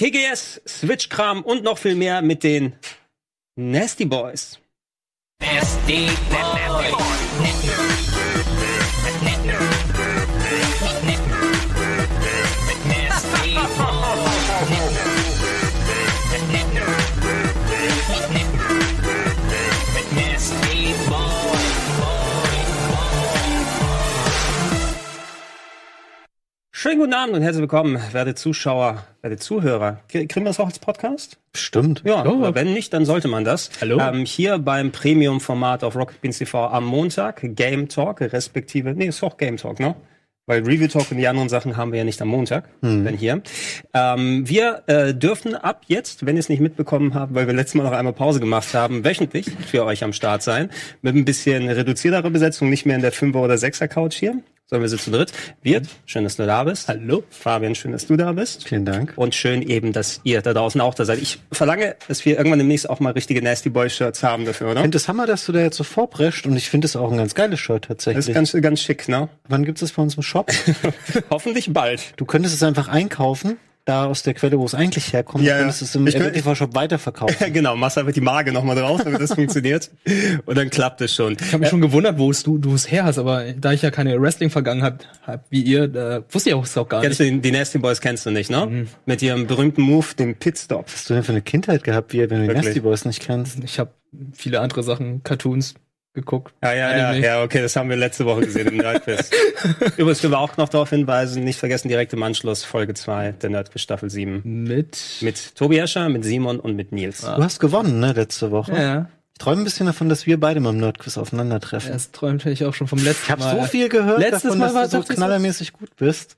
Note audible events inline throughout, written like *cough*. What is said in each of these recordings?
TGS, Switch-Kram und noch viel mehr mit den Nasty Boys. Nasty Boys. Schönen guten Abend und herzlich willkommen, werte Zuschauer, werte Zuhörer. Kriegen wir das auch als Podcast? Stimmt. Ja, ja. wenn nicht, dann sollte man das. Hallo. Ähm, hier beim Premium-Format auf Rocket Beans TV am Montag, Game Talk, respektive, nee, ist auch Game Talk, ne? Weil Review Talk und die anderen Sachen haben wir ja nicht am Montag, hm. wenn hier. Ähm, wir äh, dürfen ab jetzt, wenn ihr es nicht mitbekommen habt, weil wir letztes Mal noch einmal Pause gemacht haben, wöchentlich für euch am Start sein. Mit ein bisschen reduzierterer Besetzung, nicht mehr in der 5er oder 6er Couch hier, sondern wir sind zu dritt. Wirt, schön, dass du da bist. Hallo. Fabian, schön, dass du da bist. Vielen Dank. Und schön eben, dass ihr da draußen auch da seid. Ich verlange, dass wir irgendwann demnächst auch mal richtige Nasty Boy Shirts haben dafür, oder? Ich finde es Hammer, dass du da jetzt so vorprescht und ich finde es auch ein ganz geiles Shirt tatsächlich. Das ist ganz, ganz schick, ne? Wann gibt es bei uns im Shop? *laughs* Hoffentlich bald. Du könntest es einfach einkaufen da aus der Quelle, wo es eigentlich herkommt, ja, und es ist im TV-Shop weiterverkauft. *laughs* genau, machst einfach die Marke nochmal drauf, damit das *laughs* funktioniert. Und dann klappt es schon. Ich habe mich äh, schon gewundert, wo es du, du es her hast, aber da ich ja keine Wrestling-Vergangenheit habe wie ihr, äh, wusste ich auch, es auch gar kennst nicht. Du, die Nasty Boys kennst du nicht, ne? Mhm. Mit ihrem berühmten Move, dem Pitstop. Was hast du denn für eine Kindheit gehabt, wie ihr, wenn du die Nasty Boys nicht kennst? Ich habe viele andere Sachen, Cartoons, geguckt. Ja, ja, ja, ja, okay, das haben wir letzte Woche gesehen im Nerdquiz. *laughs* Übrigens können wir auch noch darauf hinweisen, nicht vergessen, direkt im Anschluss Folge 2 der Nerdquiz Staffel 7. Mit? Mit Tobi Escher, mit Simon und mit Nils. Ah. Du hast gewonnen, ne, letzte Woche. Ja. Ich träume ein bisschen davon, dass wir beide mal im Nerdquiz aufeinandertreffen. Das träumte ich auch schon vom letzten Mal. Ich habe so viel gehört Letztes davon, Mal dass du so knallermäßig gut bist.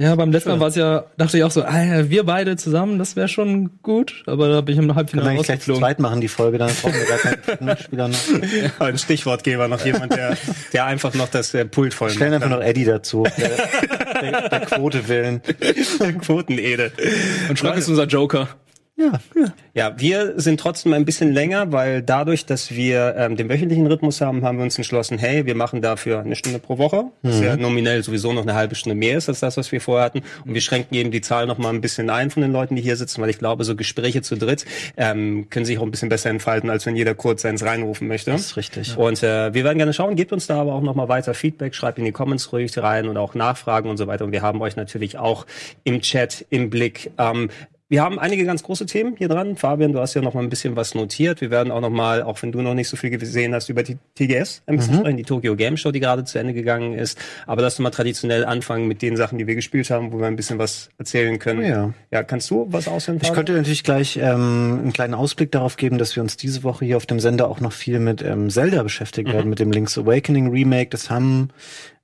Ja, beim letzten Mal war es ja, dachte ich auch so, ah, wir beide zusammen, das wäre schon gut, aber da bin ich im Halbfinale Können wir gleich zu zweit machen, die Folge, dann brauchen wir gar keinen Spieler noch. Ja, *laughs* ein Stichwortgeber, noch jemand, der, der einfach noch das der Pult voll Stellen einfach noch Eddie dazu, *laughs* der, der, der Quote willen. Quotenede. Und Schrank ist unser Joker. Ja, ja. ja, wir sind trotzdem ein bisschen länger, weil dadurch, dass wir ähm, den wöchentlichen Rhythmus haben, haben wir uns entschlossen, hey, wir machen dafür eine Stunde pro Woche, was mhm. ja nominell sowieso noch eine halbe Stunde mehr ist als das, was wir vorher hatten. Und wir schränken eben die Zahl noch mal ein bisschen ein von den Leuten, die hier sitzen, weil ich glaube, so Gespräche zu dritt ähm, können sich auch ein bisschen besser entfalten, als wenn jeder kurz seins reinrufen möchte. Das ist richtig. Und äh, wir werden gerne schauen, gebt uns da aber auch noch mal weiter Feedback, schreibt in die Comments ruhig rein und auch Nachfragen und so weiter. Und wir haben euch natürlich auch im Chat im Blick. Ähm, wir haben einige ganz große Themen hier dran. Fabian, du hast ja noch mal ein bisschen was notiert. Wir werden auch noch mal, auch wenn du noch nicht so viel gesehen hast, über die TGS ein bisschen mhm. sprechen, die Tokyo Game Show, die gerade zu Ende gegangen ist. Aber lass uns mal traditionell anfangen mit den Sachen, die wir gespielt haben, wo wir ein bisschen was erzählen können. Oh ja. ja, kannst du was ausführen? Ich könnte natürlich gleich ähm, einen kleinen Ausblick darauf geben, dass wir uns diese Woche hier auf dem Sender auch noch viel mit ähm, Zelda beschäftigen mhm. werden, mit dem Link's Awakening Remake. Das haben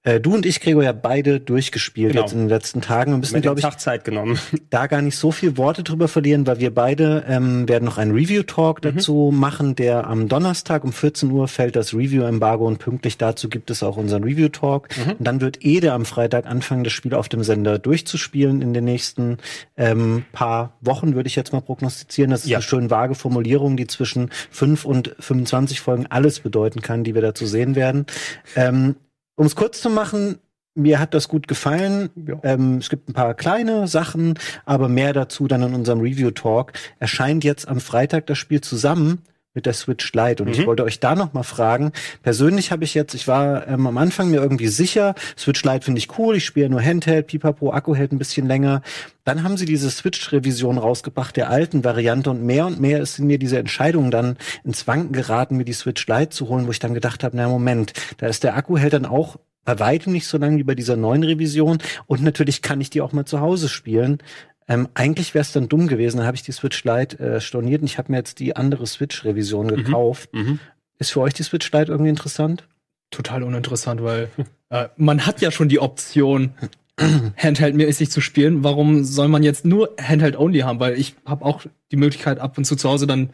äh, du und ich, Gregor, ja beide durchgespielt genau. jetzt in den letzten Tagen. Wir müssen, glaube ich, Zeit genommen. *laughs* da gar nicht so viel Worte drüber verlieren, weil wir beide ähm, werden noch einen Review-Talk mhm. dazu machen, der am Donnerstag um 14 Uhr fällt das Review-Embargo und pünktlich dazu gibt es auch unseren Review-Talk. Mhm. Und dann wird Ede am Freitag anfangen, das Spiel auf dem Sender durchzuspielen in den nächsten ähm, paar Wochen, würde ich jetzt mal prognostizieren. Das ist ja. eine schön vage Formulierung, die zwischen 5 und 25 Folgen alles bedeuten kann, die wir dazu sehen werden. Ähm, um es kurz zu machen, mir hat das gut gefallen. Ja. Ähm, es gibt ein paar kleine Sachen, aber mehr dazu dann in unserem Review-Talk. Erscheint jetzt am Freitag das Spiel zusammen mit der Switch Lite. Und mhm. ich wollte euch da noch mal fragen. Persönlich habe ich jetzt, ich war ähm, am Anfang mir irgendwie sicher, Switch Lite finde ich cool, ich spiele nur Handheld, Pipapo, Akku hält ein bisschen länger. Dann haben sie diese Switch-Revision rausgebracht, der alten Variante und mehr und mehr ist in mir diese Entscheidung dann ins Wanken geraten, mir die Switch Lite zu holen, wo ich dann gedacht habe, na Moment, da ist der Akku hält dann auch bei weitem nicht so lange wie bei dieser neuen Revision und natürlich kann ich die auch mal zu Hause spielen. Ähm, eigentlich wäre es dann dumm gewesen, dann habe ich die Switch Lite äh, storniert und ich habe mir jetzt die andere Switch-Revision mhm. gekauft. Mhm. Ist für euch die Switch Lite irgendwie interessant? Total uninteressant, weil äh, man hat ja schon die Option, Handheld-mäßig zu spielen. Warum soll man jetzt nur Handheld-only haben? Weil ich habe auch die Möglichkeit, ab und zu zu Hause dann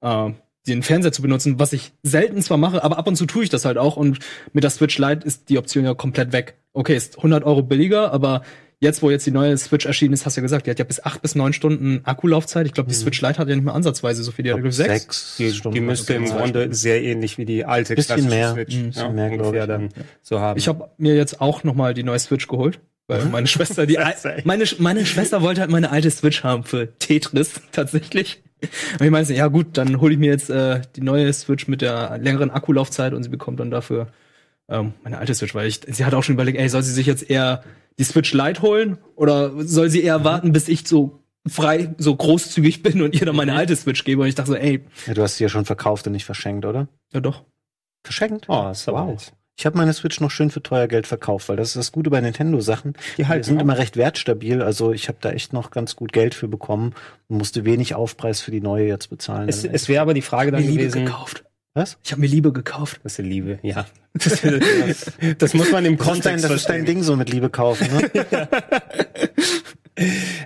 äh, den Fernseher zu benutzen, was ich selten zwar mache, aber ab und zu tue ich das halt auch. Und mit der Switch Lite ist die Option ja komplett weg. Okay, ist 100 Euro billiger, aber jetzt, wo jetzt die neue Switch erschienen ist, hast du ja gesagt, die hat ja bis acht bis neun Stunden Akkulaufzeit. Ich glaube, die mhm. Switch Lite hat ja nicht mehr ansatzweise so viel. Die hat glaub, sechs. sechs die, Stunden. Die müsste im Grunde sehr ähnlich wie die alte bisschen mehr. Switch mhm. ja, mehr, ungefähr dann so haben. Ich habe mir jetzt auch noch mal die neue Switch geholt. Weil meine Schwester, die *laughs* meine, meine Schwester wollte halt meine alte Switch haben für Tetris *laughs* tatsächlich. Und ich meinte, ja gut, dann hole ich mir jetzt äh, die neue Switch mit der längeren Akkulaufzeit und sie bekommt dann dafür ähm, meine alte Switch, weil ich, sie hat auch schon überlegt, ey, soll sie sich jetzt eher die Switch Lite holen oder soll sie eher warten, bis ich so frei, so großzügig bin und ihr dann meine alte Switch gebe? Und ich dachte so, ey, Ja, du hast sie ja schon verkauft und nicht verschenkt, oder? ja doch. Verschenkt? Oh, ist aber Wow. nett. Ich habe meine Switch noch schön für teuer Geld verkauft, weil das ist das Gute bei Nintendo-Sachen. Die halten sind auch. immer recht wertstabil. Also ich habe da echt noch ganz gut Geld für bekommen und musste wenig Aufpreis für die neue jetzt bezahlen. Es, es wäre aber die Frage dann gewesen. gekauft. Was? Ich habe mir Liebe gekauft. Das ist Liebe, ja. *laughs* Das, das muss man im Das ist, dein, Kontext das ist dein. Ding so mit Liebe kaufen, ne? *laughs* *laughs*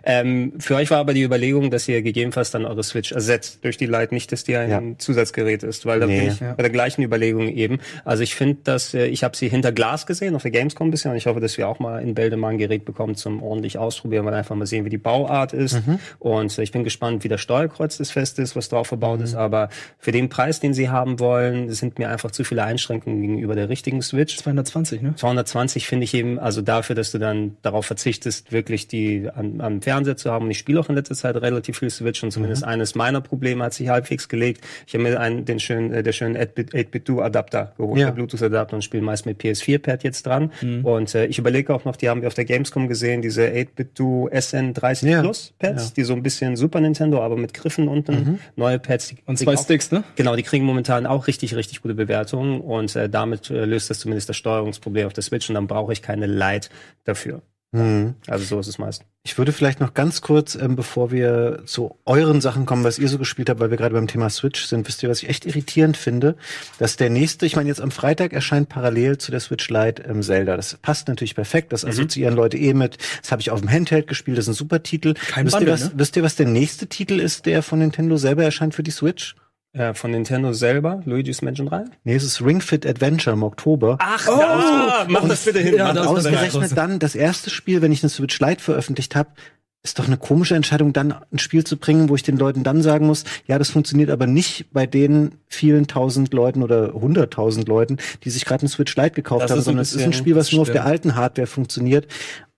Ähm, für euch war aber die Überlegung, dass ihr gegebenenfalls dann eure Switch ersetzt durch die Lite, nicht, dass die ein Ja. Zusatzgerät ist, weil da Nee. bin ich bei der gleichen Überlegung eben. Also ich finde, dass äh, ich habe sie hinter Glas gesehen auf der Gamescom bisher und ich hoffe, dass wir auch mal in Bälde mal ein Gerät bekommen zum ordentlich ausprobieren, weil einfach mal sehen, wie die Bauart ist. Und äh, ich bin gespannt, wie das Steuerkreuz des fest ist, was drauf verbaut ist. Aber für den Preis, den sie haben wollen, sind mir einfach zu viele Einschränkungen gegenüber der richtigen Switch. 220, ne? 220 finde ich eben, also dafür, dass du dann darauf verzichtest, wirklich die an, am Fernseher zu haben. Und ich spiele auch in letzter Zeit relativ viel Switch und zumindest eines meiner Probleme hat sich halbwegs gelegt. Ich habe mir einen, den schönen, äh, der schönen 8-Bit-Do-Adapter geholt, Ja. der Bluetooth-Adapter und spiele meist mit PS4-Pad jetzt dran. Und äh, ich überlege auch noch, die haben wir auf der Gamescom gesehen, diese 8-Bit-Do SN30 Ja. Plus Pads, Ja. die so ein bisschen Super Nintendo, aber mit Griffen unten, neue Pads. Die Und zwei auch- Sticks, ne? Genau, die kriegen momentan auch richtig, richtig gute Bewertungen und äh, damit äh, löst das zumindest das Steuerungsproblem auf der Switch und dann brauche ich keine Lite dafür. Hm. Also so ist es meist. Ich würde vielleicht noch ganz kurz, ähm, bevor wir zu euren Sachen kommen, was ihr so gespielt habt, weil wir gerade beim Thema Switch sind, wisst ihr, was ich echt irritierend finde, dass der nächste, ich meine jetzt am Freitag erscheint parallel zu der Switch Lite ähm, Zelda. Das passt natürlich perfekt, das assoziieren Leute eh mit. Das habe ich auf dem Handheld gespielt, das ist ein super Titel. Kein wisst, Bundle, ihr, was, ne? wisst ihr, was der nächste Titel ist, der von Nintendo selber erscheint für die Switch? Äh, von Nintendo selber, Luigi's Mansion 3? Nee, es ist Ring Fit Adventure im Oktober. Ach, ja, mach das bitte hin. Ja, hin. Ausgerechnet dann das erste Spiel, wenn ich eine Switch Lite veröffentlicht habe, ist doch eine komische Entscheidung, dann ein Spiel zu bringen, wo ich den Leuten dann sagen muss, ja, das funktioniert aber nicht bei den vielen tausend Leuten oder hunderttausend Leuten, die sich gerade eine Switch Lite gekauft Das haben, sondern es ist ein Spiel, was das nur auf der stimmt. alten Hardware funktioniert.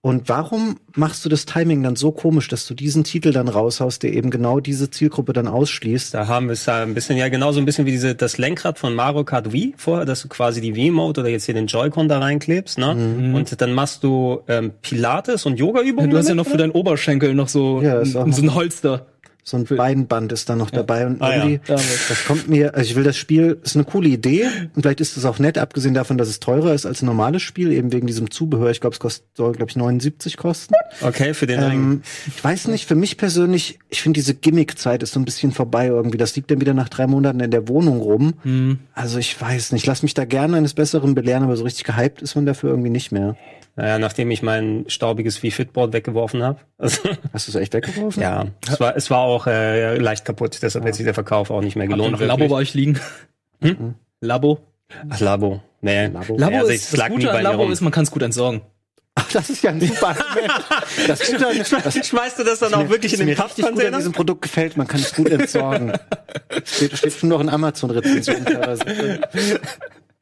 Und warum machst du das Timing dann so komisch, dass du diesen Titel dann raushaust, der eben genau diese Zielgruppe dann ausschließt? Da haben wir es ein bisschen, ja, genauso ein bisschen wie diese, das Lenkrad von Mario Kart Wii vorher, dass du quasi die Wii-Mode oder jetzt hier den Joy-Con da reinklebst, ne? Und dann machst du ähm, Pilates und Yoga-Übungen. Du hast ja noch für deinen Oberschenkel noch so, Ja, auch so ein Holster. So ein Beinband ist dann noch dabei und Ah, ja. irgendwie, das kommt mir, also ich will das Spiel, ist eine coole Idee und vielleicht ist es auch nett, abgesehen davon, dass es teurer ist als ein normales Spiel, eben wegen diesem Zubehör. Ich glaube, es kostet, soll, glaube ich, 79 kosten. Okay, für den. Ähm, ich weiß nicht, für mich persönlich, ich finde diese Gimmick-Zeit ist so ein bisschen vorbei irgendwie. Das liegt dann wieder nach drei Monaten in der Wohnung rum. Hm. Also ich weiß nicht, lass mich da gerne eines Besseren belehren, aber so richtig gehypt ist man dafür irgendwie nicht mehr. Naja, nachdem ich mein staubiges Wii-Fitboard weggeworfen habe. Also, Hast du es echt weggeworfen? ja, es war, es war auch äh, leicht kaputt, deshalb hat sich der Verkauf auch nicht mehr Habt ihr gelohnt. noch Labo bei euch liegen? Labo? Ach, Labo. Nee. Labo. Labo also ist, es das Gute bei an mir Labo ist, man kann es gut entsorgen. Ach, das ist ja ein super. *laughs* Das an, das Schmeißt du das dann auch wirklich in den mir Pappcontainer? diesem Produkt gefällt, man kann es gut entsorgen. *laughs* steht, steht schon noch in Amazon-Rezensionen teilweise.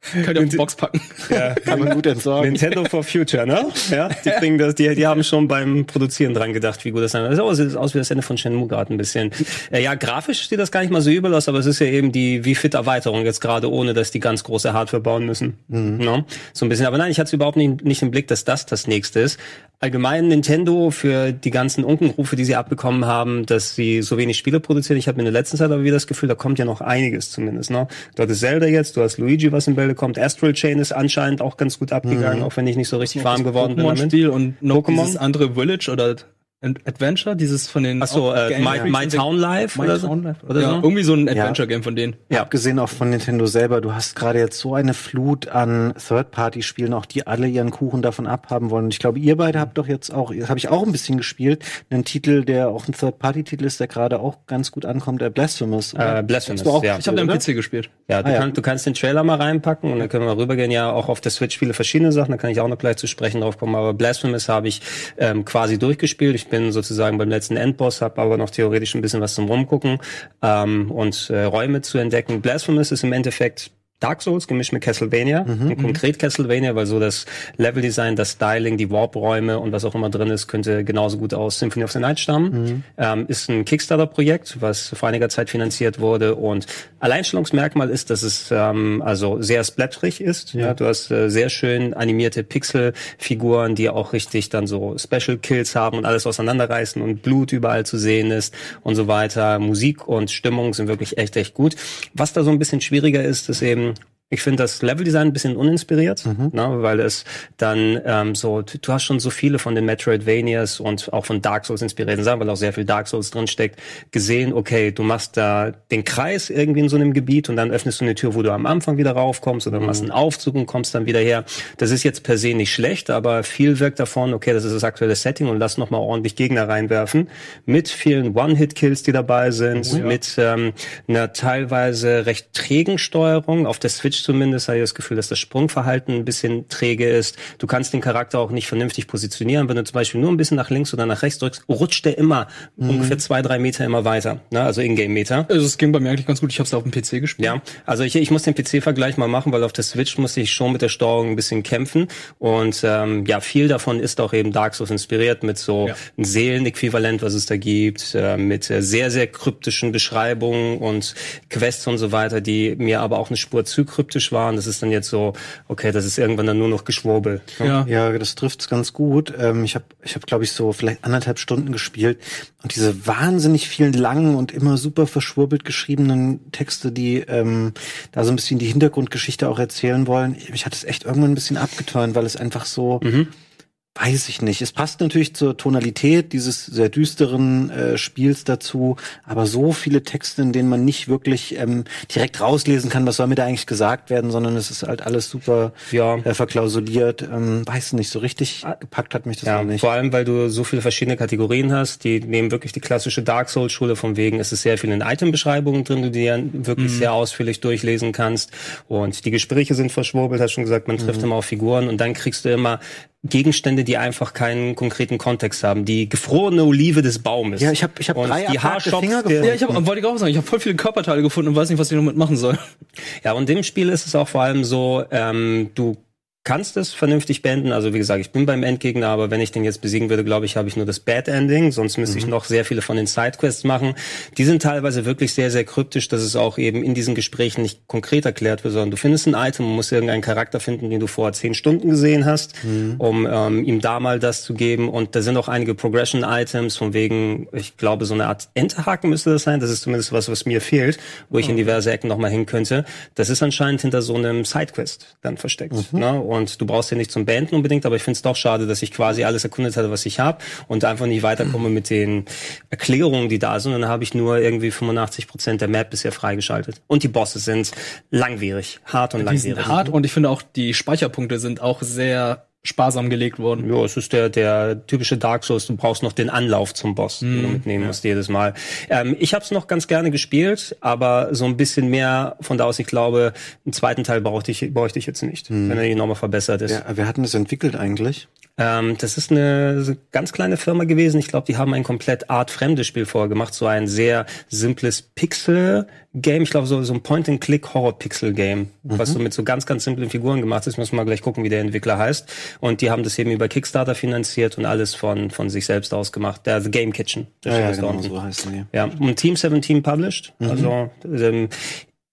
*laughs* Könnt ihr auf die Box packen. Ja. *laughs* Kann man gut entsorgen. Nintendo for Future, ne? Ja, die bringen das, die, die haben schon beim Produzieren dran gedacht, wie gut das sein wird. Das sieht aus wie das Ende von Shenmue gerade ein bisschen. Äh, ja, grafisch sieht das gar nicht mal so übel aus, aber es ist ja eben die wie fit Erweiterung jetzt gerade, ohne dass die ganz große Hardware bauen müssen. Ne? So ein bisschen. Aber nein, ich hatte überhaupt nicht, nicht im Blick, dass das das nächste ist. Allgemein Nintendo für die ganzen Unkenrufe, die sie abbekommen haben, dass sie so wenig Spiele produzieren. Ich habe in der letzten Zeit aber wieder das Gefühl, da kommt ja noch einiges zumindest. Ne? Du hattest Zelda jetzt, du hast Luigi, was in Bälde kommt. Astral Chain ist anscheinend auch ganz gut abgegangen, auch wenn ich nicht so richtig warm geworden bin damit. Pokémon-Spiel und noch Pokémon? dieses andere Village oder Adventure, dieses von den Ach so, auch äh, My, My Town Life My oder so? Town Life Oder ja, so? irgendwie so ein Adventure-Game von denen. Ja. Abgesehen auch von Nintendo selber, du hast gerade jetzt so eine Flut an Third-Party-Spielen, auch die alle ihren Kuchen davon abhaben wollen. Und ich glaube, ihr beide habt doch jetzt auch, habe ich auch ein bisschen gespielt, einen Titel, der auch ein Third-Party-Titel ist, der gerade auch ganz gut ankommt, der Blasphemous. oder? Äh, Blasphemous, auch ja. Ich habe den? PC gespielt. Ja, du, Ah, ja. Kannst, du kannst den Trailer mal reinpacken und dann können wir rübergehen. Ja, auch auf der Switch viele verschiedene Sachen, da kann ich auch noch gleich zu sprechen drauf kommen. Aber Blasphemous habe ich ähm, quasi durchgespielt. Ich bin sozusagen beim letzten Endboss, habe aber noch theoretisch ein bisschen was zum Rumgucken ähm, und äh, Räume zu entdecken. Blasphemous ist im Endeffekt Dark Souls gemischt mit Castlevania, mhm. konkret Castlevania, weil so das Leveldesign, das Styling, die Warp-Räume und was auch immer drin ist, könnte genauso gut aus Symphony of the Night stammen. Mhm. Ähm, ist ein Kickstarter-Projekt, was vor einiger Zeit finanziert wurde und Alleinstellungsmerkmal ist, dass es ähm, also sehr splatterig ist. Ja. ja du hast äh, sehr schön animierte Pixel-Figuren, die auch richtig dann so Special Kills haben und alles auseinanderreißen und Blut überall zu sehen ist und so weiter. Musik und Stimmung sind wirklich echt, echt gut. Was da so ein bisschen schwieriger ist, ist eben ich finde das Leveldesign ein bisschen uninspiriert, mhm. ne, weil es dann ähm, so, du hast schon so viele von den Metroidvanias und auch von Dark Souls inspirierten Sachen, weil auch sehr viel Dark Souls drinsteckt, gesehen, okay, du machst da den Kreis irgendwie in so einem Gebiet und dann öffnest du eine Tür, wo du am Anfang wieder raufkommst oder mhm. machst einen Aufzug und kommst dann wieder her. Das ist jetzt per se nicht schlecht, aber viel wirkt davon, okay, das ist das aktuelle Setting und lass nochmal ordentlich Gegner reinwerfen mit vielen One-Hit-Kills, die dabei sind, oh, ja. mit ähm, einer teilweise recht trägen Steuerung auf der Switch zumindest habe ich das Gefühl, dass das Sprungverhalten ein bisschen träge ist. Du kannst den Charakter auch nicht vernünftig positionieren. Wenn du zum Beispiel nur ein bisschen nach links oder nach rechts drückst, rutscht der immer mhm. ungefähr zwei, drei Meter immer weiter. Ne? Also Ingame-Meter. Also es ging bei mir eigentlich ganz gut. Ich habe es auf dem PC gespielt. Ja, also ich, ich muss den PC-Vergleich mal machen, weil auf der Switch musste ich schon mit der Steuerung ein bisschen kämpfen. Und ähm, ja, viel davon ist auch eben Dark Souls inspiriert mit so ja. Seelenäquivalent, was es da gibt, äh, mit äh, sehr, sehr kryptischen Beschreibungen und Quests und so weiter, die mir aber auch eine Spur zu kryptisch kryptisch war und das ist dann jetzt so, okay, das ist irgendwann dann nur noch Geschwurbel. Ja, ja das trifft's ganz gut. Ähm, ich habe, ich hab, glaube ich, so vielleicht anderthalb Stunden gespielt und diese wahnsinnig vielen langen und immer super verschwurbelt geschriebenen Texte, die ähm, da so ein bisschen die Hintergrundgeschichte auch erzählen wollen, ich hatte es echt irgendwann ein bisschen abgeturnt, weil es einfach so mhm Weiß ich nicht. Es passt natürlich zur Tonalität dieses sehr düsteren äh, Spiels dazu, aber so viele Texte, in denen man nicht wirklich ähm, direkt rauslesen kann, was soll mir da eigentlich gesagt werden, sondern es ist halt alles super ja. äh, verklausuliert. Ähm, weiß nicht, so richtig ah. gepackt hat mich das ja, auch nicht. Vor allem, weil du so viele verschiedene Kategorien hast, die nehmen wirklich die klassische Dark Souls Schule von wegen, es ist sehr viel in Item-Beschreibungen drin, du dir wirklich mhm. sehr ausführlich durchlesen kannst und die Gespräche sind verschwurbelt, hast schon gesagt, man trifft mhm. immer auf Figuren und dann kriegst du immer Gegenstände, die einfach keinen konkreten Kontext haben. Die gefrorene Olive des Baumes. Ja, ich habe ich hab drei die Finger gefunden. Ja, ich hab, wollte ich auch sagen, ich habe voll viele Körperteile gefunden und weiß nicht, was ich damit machen soll. Ja, und dem Spiel ist es auch vor allem so, ähm, du kannst es vernünftig beenden. Also wie gesagt, ich bin beim Endgegner, aber wenn ich den jetzt besiegen würde, glaube ich, habe ich nur das Bad Ending. Sonst müsste mhm. ich noch sehr viele von den Sidequests machen. Die sind teilweise wirklich sehr, sehr kryptisch, dass es auch eben in diesen Gesprächen nicht konkret erklärt wird, sondern du findest ein Item und musst irgendeinen Charakter finden, den du vor zehn Stunden gesehen hast, mhm. um ähm, ihm da mal das zu geben. Und da sind auch einige Progression-Items, von wegen, ich glaube, so eine Art Enterhaken müsste das sein. Das ist zumindest was, was mir fehlt, wo ich mhm. in diverse Ecken nochmal hin könnte. Das ist anscheinend hinter so einem Sidequest dann versteckt. Mhm. Ne? Und du brauchst ja nicht zum Beenden unbedingt, aber ich finde es doch schade, dass ich quasi alles erkundet hatte, was ich habe und einfach nicht weiterkomme mit den Erklärungen, die da sind. Und dann habe ich nur irgendwie 85 Prozent der Map bisher freigeschaltet. Und die Bosse sind langwierig, hart und die langwierig. Sind hart und ich finde auch die Speicherpunkte sind auch sehr sparsam gelegt worden. Ja, es ist der, der typische Dark Souls. Du brauchst noch den Anlauf zum Boss, mm, den du mitnehmen ja. musst jedes Mal. Ähm, ich habe es noch ganz gerne gespielt, aber so ein bisschen mehr von da aus, ich glaube, einen zweiten Teil brauchte ich, bräuchte ich jetzt nicht, mm. wenn er nochmal verbessert ist. Ja, wer hat denn das entwickelt eigentlich? Ähm, das ist eine ganz kleine Firma gewesen. Ich glaube, die haben ein komplett artfremdes Spiel vorher gemacht. So ein sehr simples Pixel-Game. Ich glaube, so, so ein Point-and-Click-Horror-Pixel-Game, mhm. was so mit so ganz, ganz simplen Figuren gemacht ist. Müssen wir mal gleich gucken, wie der Entwickler heißt. Und die haben das eben über Kickstarter finanziert und alles von, von sich selbst aus gemacht. Der The Game Kitchen. Der ja, ja genau, so heißt die. Ja, und Team 17 published. Mhm. Also, ähm,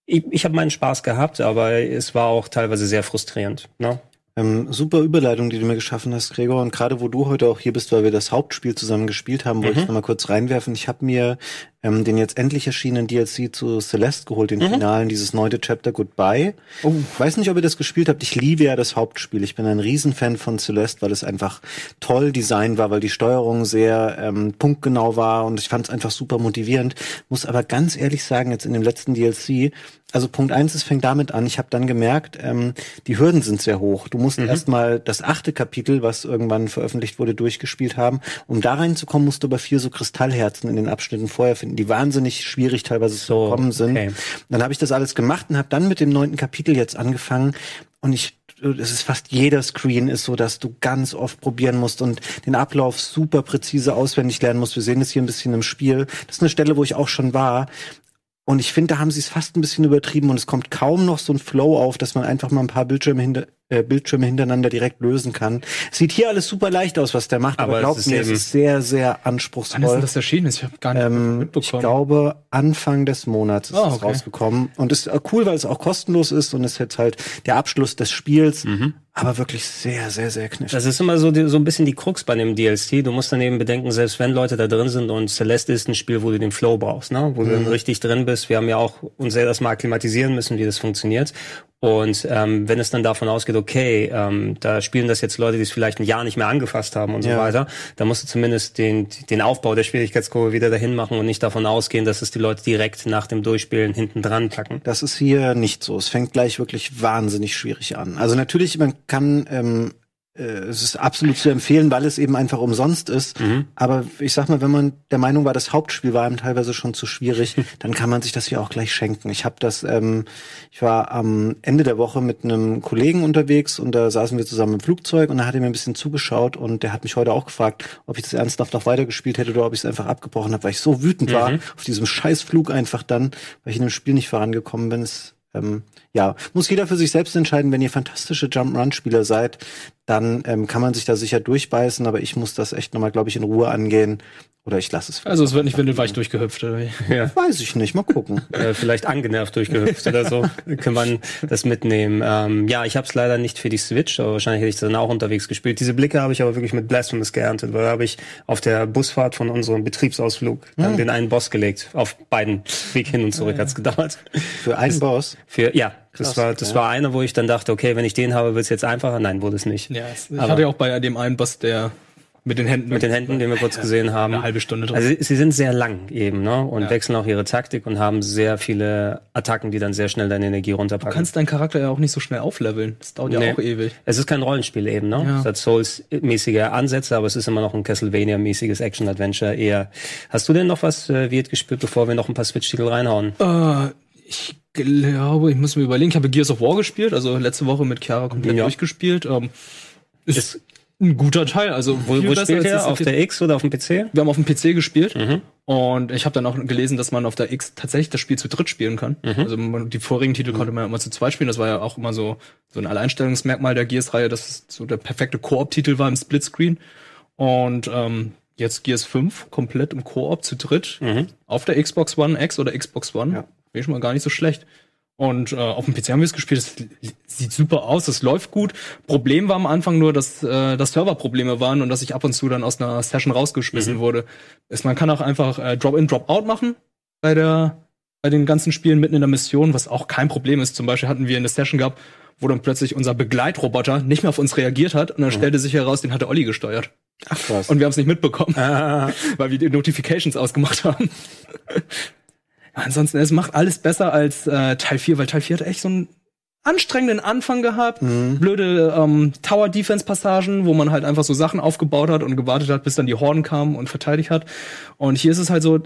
ich, ich habe meinen Spaß gehabt, aber es war auch teilweise sehr frustrierend. Ne? Ähm, super Überleitung, die du mir geschaffen hast, Gregor. Und gerade wo du heute auch hier bist, weil wir das Hauptspiel zusammen gespielt haben, wollte mhm. ich noch mal kurz reinwerfen. Ich habe mir ähm, den jetzt endlich erschienenen DLC zu Celeste geholt, den mhm. Finalen, dieses neunte Chapter Goodbye. Oh. Ich weiß nicht, ob ihr das gespielt habt. Ich liebe ja das Hauptspiel. Ich bin ein Riesenfan von Celeste, weil es einfach toll designt war, weil die Steuerung sehr ähm, punktgenau war und ich fand es einfach super motivierend. Muss aber ganz ehrlich sagen, jetzt in dem letzten DLC, also Punkt eins, es fängt damit an, ich habe dann gemerkt, ähm, die Hürden sind sehr hoch. Du musst mhm. erstmal das achte Kapitel, was irgendwann veröffentlicht wurde, durchgespielt haben. Um da reinzukommen, musst du aber vier so Kristallherzen in den Abschnitten vorher finden, die wahnsinnig schwierig teilweise so, zu bekommen sind. Okay. Dann habe ich das alles gemacht und habe dann mit dem neunten Kapitel jetzt angefangen und ich es ist fast jeder Screen ist so, dass du ganz oft probieren musst und den Ablauf super präzise auswendig lernen musst. Wir sehen es hier ein bisschen im Spiel. Das ist eine Stelle, wo ich auch schon war. Und ich finde, da haben sie es fast ein bisschen übertrieben und es kommt kaum noch so ein Flow auf, dass man einfach mal ein paar Bildschirme, hinter, äh, Bildschirme hintereinander direkt lösen kann. Sieht hier alles super leicht aus, was der macht, aber, Aber glaubt es mir, es ist sehr, sehr Wann ist denn anspruchsvoll. das erschienen? Ich habe gar nicht Ähm, ich mitbekommen. glaube, Anfang des Monats ist es okay. rausgekommen. Und ist äh, cool, weil es auch kostenlos ist und es ist jetzt halt der Abschluss des Spiels. Aber wirklich sehr, sehr, sehr knifflig. Das ist immer so, die, so ein bisschen die Krux bei dem DLC. Du musst dann eben bedenken, selbst wenn Leute da drin sind und Celeste ist ein Spiel, wo du den Flow brauchst, ne? wo du dann richtig drin bist. Wir haben ja auch uns sehr erstmal akklimatisieren müssen, wie das funktioniert. Und ähm, wenn es dann davon ausgeht, okay, ähm, da spielen das jetzt Leute, die es vielleicht ein Jahr nicht mehr angefasst haben und so Ja. weiter, dann musst du zumindest den, den Aufbau der Schwierigkeitskurve wieder dahin machen und nicht davon ausgehen, dass es die Leute direkt nach dem Durchspielen hinten dran packen. Das ist hier nicht so. Es fängt gleich wirklich wahnsinnig schwierig an. Also natürlich, man kann, ähm, äh, es ist absolut zu empfehlen, weil es eben einfach umsonst ist. Aber ich sag mal, wenn man der Meinung war, das Hauptspiel war einem teilweise schon zu schwierig, *laughs* dann kann man sich das hier auch gleich schenken. Ich habe das, ähm, ich war am Ende der Woche mit einem Kollegen unterwegs und da saßen wir zusammen im Flugzeug und da hat er mir ein bisschen zugeschaut und der hat mich heute auch gefragt, ob ich das ernsthaft noch weitergespielt hätte oder ob ich es einfach abgebrochen habe, weil ich so wütend war auf diesem scheiß Flug einfach dann, weil ich in dem Spiel nicht vorangekommen bin. Es, ähm, ja, muss jeder für sich selbst entscheiden. Wenn ihr fantastische Jump-Run-Spieler seid, dann ähm, kann man sich da sicher durchbeißen, aber ich muss das echt nochmal, glaube ich, in Ruhe angehen. Oder ich lasse es. Also es wird nicht windelweich durchgehüpft oder wie? Ja. Weiß ich nicht, mal gucken. *laughs* äh, vielleicht angenervt durchgehüpft oder so. *laughs* Kann man das mitnehmen. Ähm, ja, ich habe es leider nicht für die Switch, aber wahrscheinlich hätte ich dann auch unterwegs gespielt. Diese Blicke habe ich aber wirklich mit Blasphemous geerntet, weil da habe ich auf der Busfahrt von unserem Betriebsausflug dann den einen Boss gelegt. Auf beiden Weg hin und zurück hat's gedauert. Für einen Boss. Für ja, das Krass, war das ja. war einer, wo ich dann dachte, okay, wenn ich den habe, wird's jetzt einfacher. Nein, wurde es nicht. Ja, es, ich Aber- hatte ja auch bei dem einen Boss, der mit den Händen. Mit den Händen, den wir kurz gesehen haben. Eine halbe Stunde drin. Also sie sind sehr lang eben, ne? Und Ja. wechseln auch ihre Taktik und haben sehr viele Attacken, die dann sehr schnell deine Energie Du runterpacken. kannst deinen Charakter ja auch nicht so schnell aufleveln. Das dauert Nee. ja auch ewig. Es ist kein Rollenspiel eben, ne? Ja. Es hat Souls-mäßige Ansätze, aber es ist immer noch ein Castlevania-mäßiges Action-Adventure eher. Hast du denn noch was äh, Wirt gespielt, bevor wir noch ein paar Switch-Titel reinhauen? Äh, ich glaube, ich muss mir überlegen, ich habe Gears of War gespielt, also letzte Woche mit Chiara komplett Ja. durchgespielt. Ähm, ist, Ist- ein guter Teil. Also Wo, wo spielt er? das- Auf der X oder auf dem PC? Wir haben auf dem PC gespielt Mhm. und ich habe dann auch gelesen, dass man auf der X tatsächlich das Spiel zu dritt spielen kann. Mhm. Also man, die vorigen Titel konnte man ja immer zu zweit spielen. Das war ja auch immer so so ein Alleinstellungsmerkmal der Gears-Reihe, dass es so der perfekte Koop-Titel war im Splitscreen. Und ähm, jetzt Gears 5 komplett im Koop zu dritt Mhm. auf der Xbox One X oder Xbox One. Ja. Bin schon mal gar nicht so schlecht. Und äh, auf dem PC haben wir es gespielt. Das sieht super aus, das läuft gut. Problem war am Anfang nur, dass äh, das Serverprobleme waren und dass ich ab und zu dann aus einer Session rausgeschmissen wurde. Ist, man kann auch einfach äh, Drop-in, Drop-out machen bei der bei den ganzen Spielen mitten in der Mission, was auch kein Problem ist. Zum Beispiel hatten wir eine Session gehabt, wo dann plötzlich unser Begleitroboter nicht mehr auf uns reagiert hat und dann stellte sich heraus, den hatte Olli gesteuert. Ach was. Und wir haben es nicht mitbekommen Ah, *laughs* weil wir die Notifications ausgemacht haben. Ansonsten, es macht alles besser als äh, Teil 4, weil Teil 4 hat echt so einen anstrengenden Anfang gehabt. Blöde ähm, Tower-Defense-Passagen, wo man halt einfach so Sachen aufgebaut hat und gewartet hat, bis dann die Horden kamen und verteidigt hat. Und hier ist es halt so,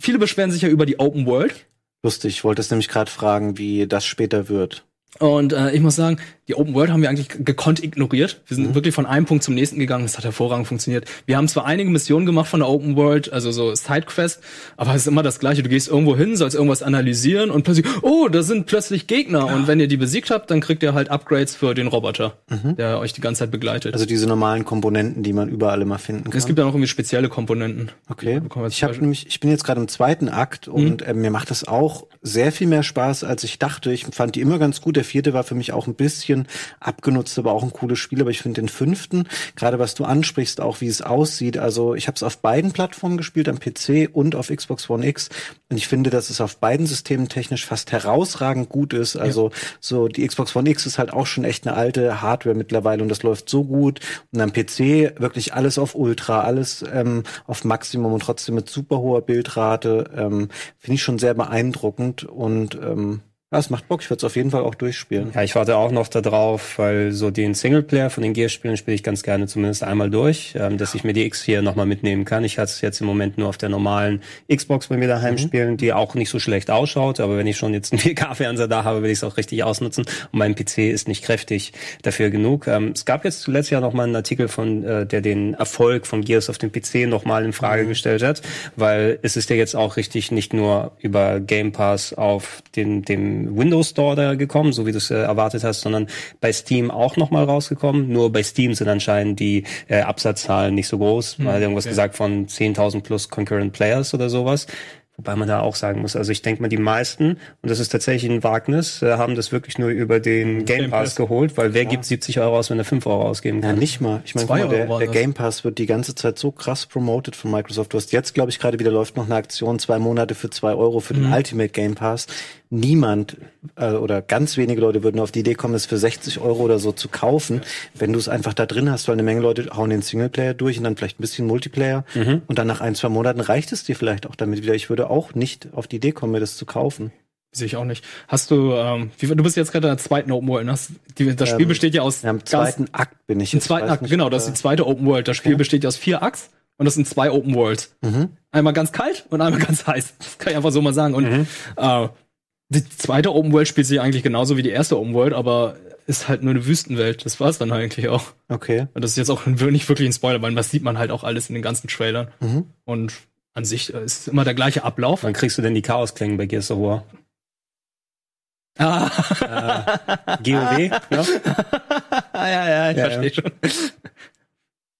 viele beschweren sich ja über die Open World. Lustig, ich wollte es nämlich gerade fragen, wie das später wird. Und äh, ich muss sagen, die Open World haben wir eigentlich gekonnt ignoriert. Wir sind wirklich von einem Punkt zum nächsten gegangen. Das hat hervorragend funktioniert. Wir haben zwar einige Missionen gemacht von der Open World, also so Sidequest, aber es ist immer das Gleiche. Du gehst irgendwo hin, sollst irgendwas analysieren und plötzlich, oh, da sind plötzlich Gegner. Und wenn ihr die besiegt habt, dann kriegt ihr halt Upgrades für den Roboter, der euch die ganze Zeit begleitet. Also diese normalen Komponenten, die man überall immer finden kann. es gibt ja noch irgendwie spezielle Komponenten. Okay. Ich habe nämlich, ich bin jetzt gerade im zweiten Akt und äh, mir macht das auch sehr viel mehr Spaß, als ich dachte. Ich fand die immer ganz gut. Der vierte war für mich auch ein bisschen abgenutzt, aber auch ein cooles Spiel. Aber ich finde den fünften, gerade was du ansprichst, auch wie es aussieht. Also ich habe es auf beiden Plattformen gespielt, am PC und auf Xbox One X. Und ich finde, dass es auf beiden Systemen technisch fast herausragend gut ist. Also so die Xbox One X ist halt auch schon echt eine alte Hardware mittlerweile und das läuft so gut. Und am PC wirklich alles auf Ultra, alles ähm, auf Maximum und trotzdem mit super hoher Bildrate. Ähm, finde ich schon sehr beeindruckend und ähm, Ja, es macht Bock, ich würde es auf jeden Fall auch durchspielen. Ja, ich warte auch noch darauf, weil so den Singleplayer von den Gears-Spielen spiele ich ganz gerne zumindest einmal durch, ähm, dass ich mir die X hier nochmal mitnehmen kann. Ich hatte es jetzt im Moment nur auf der normalen Xbox bei mir daheim mhm. spielen, die auch nicht so schlecht ausschaut, aber wenn ich schon jetzt einen *laughs* 4K-Fernseher da habe, will ich es auch richtig ausnutzen und mein PC ist nicht kräftig dafür genug. Ähm, es gab jetzt zuletzt ja nochmal einen Artikel von, äh, der den Erfolg von Gears auf dem PC nochmal in Frage mhm. gestellt hat, weil es ist ja jetzt auch richtig nicht nur über Game Pass auf den, dem Windows Store da gekommen, so wie du es äh, erwartet hast, sondern bei Steam auch nochmal rausgekommen. Nur bei Steam sind anscheinend die äh, Absatzzahlen nicht so groß. Man hat hm, irgendwas okay. gesagt von 10.000 plus Concurrent Players oder sowas. Wobei man da auch sagen muss, also ich denke mal, die meisten, und das ist tatsächlich ein Wagnis, äh, haben das wirklich nur über den Game Pass geholt, weil wer ja. gibt 70 Euro aus, wenn er 5 Euro ausgeben kann? Ja, nicht mal. Ich meine, der, der Game Pass wird die ganze Zeit so krass promoted von Microsoft. Du hast jetzt, glaube ich, gerade wieder läuft noch eine Aktion, zwei Monate für zwei Euro für mhm. den Ultimate Game Pass niemand äh, oder ganz wenige Leute würden auf die Idee kommen, es für 60 Euro oder so zu kaufen, wenn du es einfach da drin hast, weil eine Menge Leute hauen den Singleplayer durch und dann vielleicht ein bisschen Multiplayer mhm. und dann nach ein, zwei Monaten reicht es dir vielleicht auch damit wieder. Ich würde auch nicht auf die Idee kommen, mir das zu kaufen. Sehe ich auch nicht. Hast du, ähm, wie, du bist jetzt gerade in der zweiten Open World. Hast, die, das Spiel ähm, besteht ja aus. Ja, Im zweiten Akt bin ich. Im zweiten Akt, genau. Das ist die zweite Open World. Das Spiel okay. besteht ja aus vier Acts und das sind zwei Open Worlds. Mhm. Einmal ganz kalt und einmal *laughs* ganz heiß. Das kann ich einfach so mal sagen. Und mhm. äh, die zweite Open World spielt sich eigentlich genauso wie die erste Open World, aber ist halt nur eine Wüstenwelt. Das war's dann eigentlich auch. Okay. Und das ist jetzt auch *laughs* nicht wirklich ein Spoiler, weil das sieht man halt auch alles in den ganzen Trailern. Mhm. Und an sich äh, ist immer der gleiche Ablauf. Wann kriegst du denn die Chaosklingen bei Gears of War? Ah. Äh, *laughs* GOW, ne? *laughs* ja, ja, ich ja, verstehe ja. schon.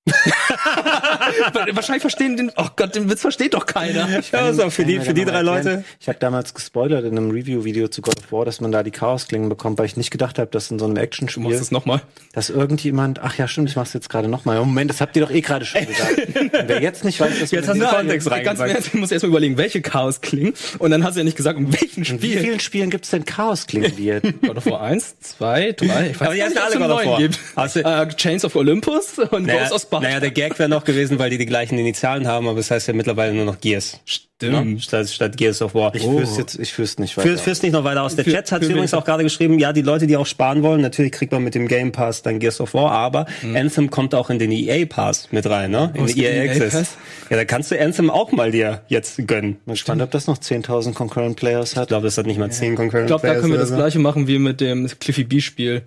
*laughs* Wahrscheinlich verstehen den, oh Gott, den Witz versteht doch keiner. Ja, also für die, für die drei Leute. Ich habe damals gespoilert in einem Review-Video zu God of War, dass man da die Chaos-Klingen bekommt, weil ich nicht gedacht habe, dass in so einem Action-Spiel. Du machst es nochmal? Dass irgendjemand, ach ja, stimmt, ich mach's jetzt gerade nochmal. Moment, das habt ihr doch eh gerade schon gesagt. *laughs* Wer jetzt nicht weiß, dass jetzt hast du Kontext rein. Ganz mehr, du musst erstmal überlegen, welche Chaos-Klingen. Und dann hast du ja nicht gesagt, um welchen Spiel. In wie vielen Spielen gibt's denn Chaos-Klingen? *laughs* God of War 1, 2, 3, ich weiß nicht, alle God of War. Gibt. Äh, Chains of Olympus und naja, Ghost of Sparta. Naja, der Gag wäre noch gewesen, weil die die gleichen Initialen haben, aber es das heißt ja mittlerweile nur noch Gears. Stimmt. Ne? Statt, statt Gears of War. Ich oh. führ's jetzt, ich führ's nicht weiter. Führ's, nicht noch weiter aus. Der für, Chat hat übrigens auch gerade geschrieben, ja, die Leute, die auch sparen wollen, natürlich kriegt man mit dem Game Pass dann Gears of War, aber mhm. Anthem kommt auch in den EA Pass mit rein, ne? In den EA Access. Pass? Ja, da kannst du Anthem auch mal dir jetzt gönnen. Mal spannend, ob das noch 10.000 Concurrent Players hat. Ich glaube, das hat nicht mal 10 Concurrent Players. Ich glaube, da können wir das gleiche machen wie mit dem Cliffy B Spiel.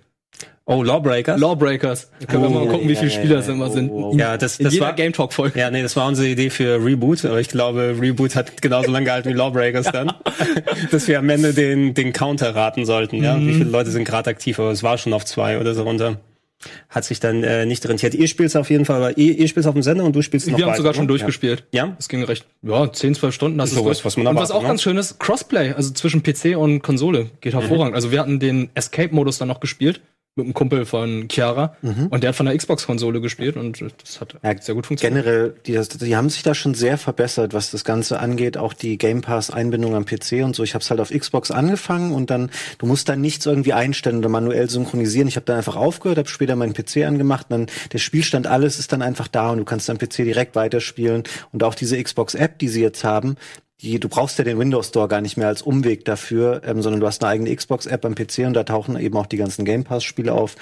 Oh, Lawbreakers? Lawbreakers. Da können oh, wir mal gucken, wie viele ja, Spieler es immer sind. Oh, ja, das, das war Game Talk Folge. Ja, nee, das war unsere Idee für Reboot, aber ich glaube, Reboot hat genauso lange gehalten wie Lawbreakers *laughs* dann, dass wir am Ende den den Counter raten sollten, ja, mhm. wie viele Leute sind gerade aktiv, aber es war schon auf zwei oder so runter. Hat sich dann äh, nicht rentiert. Ihr spielst auf jeden Fall, aber ihr, ihr spielst auf dem Sender und du spielst noch Wir haben sogar schon ne? durchgespielt. Ja? Es ging recht, ja, 10, 12 Stunden. Das ist sowas, was man Und was auch ne? ganz schön ist, Crossplay, also zwischen PC und Konsole, geht hervorragend. Mhm. Also wir hatten den Escape-Modus dann noch gespielt mit einem Kumpel von Chiara mhm. und der hat von der Xbox-Konsole gespielt und das hat ja, sehr gut funktioniert. Generell, die, die haben sich da schon sehr verbessert, was das Ganze angeht, auch die Game Pass-Einbindung am PC und so. Ich habe es halt auf Xbox angefangen und dann, du musst dann nichts irgendwie einstellen oder manuell synchronisieren. Ich habe dann einfach aufgehört, habe später meinen PC angemacht, dann der Spielstand, alles ist dann einfach da und du kannst dein PC direkt weiterspielen und auch diese Xbox-App, die sie jetzt haben, die, du brauchst ja den Windows Store gar nicht mehr als Umweg dafür, ähm, sondern du hast eine eigene Xbox-App am PC und da tauchen eben auch die ganzen Game Pass-Spiele auf.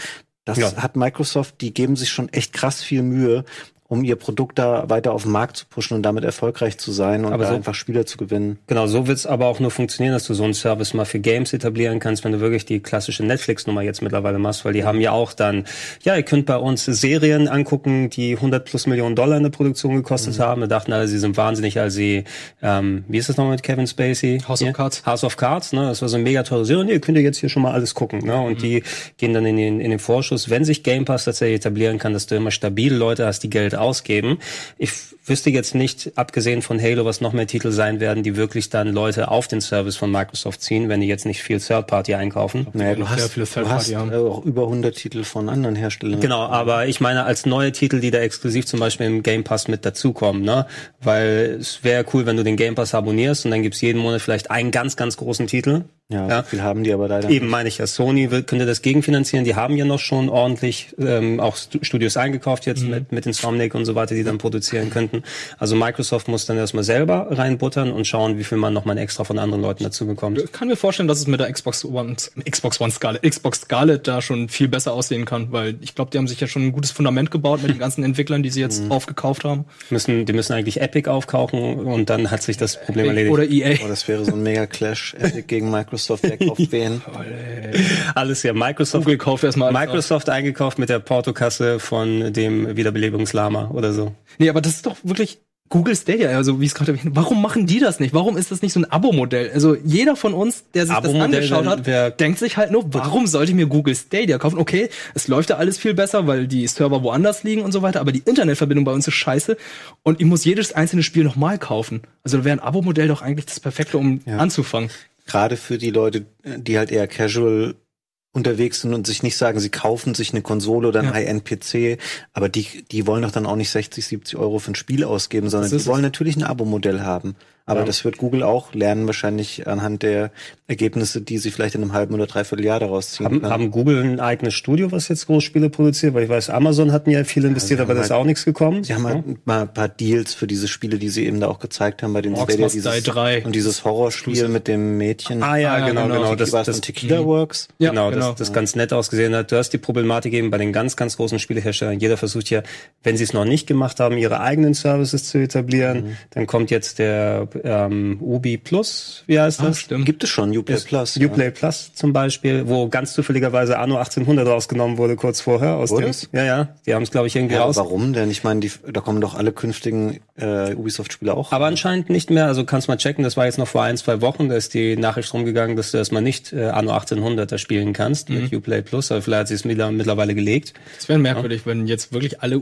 Das ja. hat Microsoft, die geben sich schon echt krass viel Mühe, um ihr Produkt da weiter auf den Markt zu pushen und damit erfolgreich zu sein und so, einfach Spieler zu gewinnen. Genau, so wird's aber auch nur funktionieren, dass du so einen Service mal für Games etablieren kannst, wenn du wirklich die klassische Netflix-Nummer jetzt mittlerweile machst, weil die haben ja auch dann, ja, ihr könnt bei uns Serien angucken, die 100 plus Millionen Dollar in der Produktion gekostet mhm. haben. Wir dachten alle, sie sind wahnsinnig, als sie, ähm, wie ist das nochmal mit Kevin Spacey? House of Cards. House of Cards, ne? Das war so ein mega teure Serie. Ihr könnt ihr jetzt hier schon mal alles gucken, ne? Und mhm. die gehen dann in den, in den Vorschuss. Wenn sich Game Pass tatsächlich etablieren kann, dass du immer stabile Leute hast, die Geld ausgeben, ich wüsste jetzt nicht, abgesehen von Halo, was noch mehr Titel sein werden, die wirklich dann Leute auf den Service von Microsoft ziehen, wenn die jetzt nicht viel Third-Party einkaufen. Naja, du hast, viele du hast haben. auch über 100 Titel von anderen Herstellern. Genau, aber ich meine als neue Titel, die da exklusiv zum Beispiel im Game Pass mit dazukommen, ne? Weil es wäre cool, wenn du den Game Pass abonnierst und dann gibt's jeden Monat vielleicht einen ganz, ganz großen Titel Ja, Ja. so viel haben die aber leider. Eben meine ich ja, Sony will, könnte das gegenfinanzieren. Die haben ja noch schon ordentlich ähm, auch Stu- Studios eingekauft jetzt mit, mit Insomniac und so weiter, die dann produzieren könnten. Also Microsoft muss dann erstmal selber reinbuttern und schauen, wie viel man nochmal extra von anderen Leuten dazu bekommt. Ich kann mir vorstellen, dass es mit der Xbox One, Xbox One Scarlet, Xbox Scarlet da schon viel besser aussehen kann, weil ich glaube, die haben sich ja schon ein gutes Fundament gebaut mit den ganzen Entwicklern, die sie jetzt *laughs* aufgekauft haben. Müssen, die müssen eigentlich Epic aufkaufen und dann hat sich das Problem erledigt. Oder EA. Oh, das wäre so ein mega Clash. *laughs* Epic gegen Microsoft, wer kauft wen? Alles ja Microsoft. Google kauft erstmal alles Microsoft eingekauft mit der Portokasse von dem Wiederbelebungslama oder so. Nee, aber das ist doch wirklich Google Stadia, also wie es gerade erwähnt Warum machen die das nicht? Warum ist das nicht so ein Abo-Modell? Also jeder von uns, der sich das angeschaut hat, denkt sich halt nur, warum sollte ich mir Google Stadia kaufen? Okay, es läuft ja alles viel besser, weil die Server woanders liegen und so weiter, aber die Internetverbindung bei uns ist scheiße und ich muss jedes einzelne Spiel nochmal kaufen. Also da wäre ein Abo-Modell doch eigentlich das Perfekte, um Ja. anzufangen. Gerade für die Leute, die halt eher casual unterwegs sind und sich nicht sagen, sie kaufen sich eine Konsole oder einen Ja. High-End-PC, aber die, die wollen doch dann auch nicht 60, 70 Euro für ein Spiel ausgeben, sondern die wollen natürlich ein Abo-Modell haben. Aber Ja. das wird Google auch lernen, wahrscheinlich anhand der Ergebnisse, die sie vielleicht in einem halben oder dreiviertel Jahr daraus ziehen Haben, können. haben Google ein eigenes Studio, was jetzt Großspiele produziert? Weil ich weiß, Amazon hatten ja viel investiert, sie aber da ist halt- auch nichts gekommen. Sie haben halt mal ein paar Deals für diese Spiele, die sie eben da auch gezeigt haben bei den Orcs Must Die 3. und dieses Horrorspiel mit dem Mädchen. Ah ja, Ah, ja, genau, genau. genau. das, Das, war das, Tequila Works. Ja, genau, genau. das, das ganz nett ausgesehen hat. Du hast die Problematik eben bei den ganz, ganz großen Spieleherstellern. Jeder versucht ja, wenn sie es noch nicht gemacht haben, ihre eigenen Services zu etablieren. Mhm. Dann kommt jetzt der ähm, Ubi Plus, wie heißt Ah, das? stimmt. Gibt es schon, Uplay Plus. ja. Uplay Plus zum Beispiel, wo ganz zufälligerweise Anno 1800 rausgenommen wurde kurz vorher aus Wurde dem. es? Ja, ja. Die haben es glaube ich irgendwie Ja, raus. warum denn? Ich meine, die, da kommen doch alle künftigen äh, Ubisoft-Spiele auch. Aber anscheinend nicht mehr, also kannst mal checken, das war jetzt noch vor ein, zwei Wochen, da ist die Nachricht rumgegangen, dass du erstmal nicht äh, Anno 1800 da spielen kannst Mhm. mit Uplay Plus, aber vielleicht hat sie es mittler- mittlerweile gelegt. Das wäre merkwürdig, wenn jetzt wirklich alle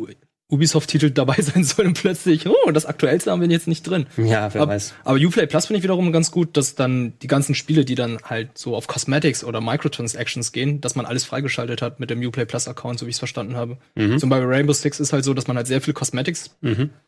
Ubisoft-Titel dabei *laughs* sein sollen plötzlich, oh, das aktuellste haben wir jetzt nicht drin. Ja, wer aber, weiß. Aber Uplay Plus finde ich wiederum ganz gut, dass dann die ganzen Spiele, die dann halt so auf Cosmetics oder Microtransactions gehen, dass man alles freigeschaltet hat mit dem Uplay Plus Account, so wie ich es verstanden habe. Mhm. Zum Beispiel Rainbow Six ist halt so, dass man halt sehr viel Cosmetics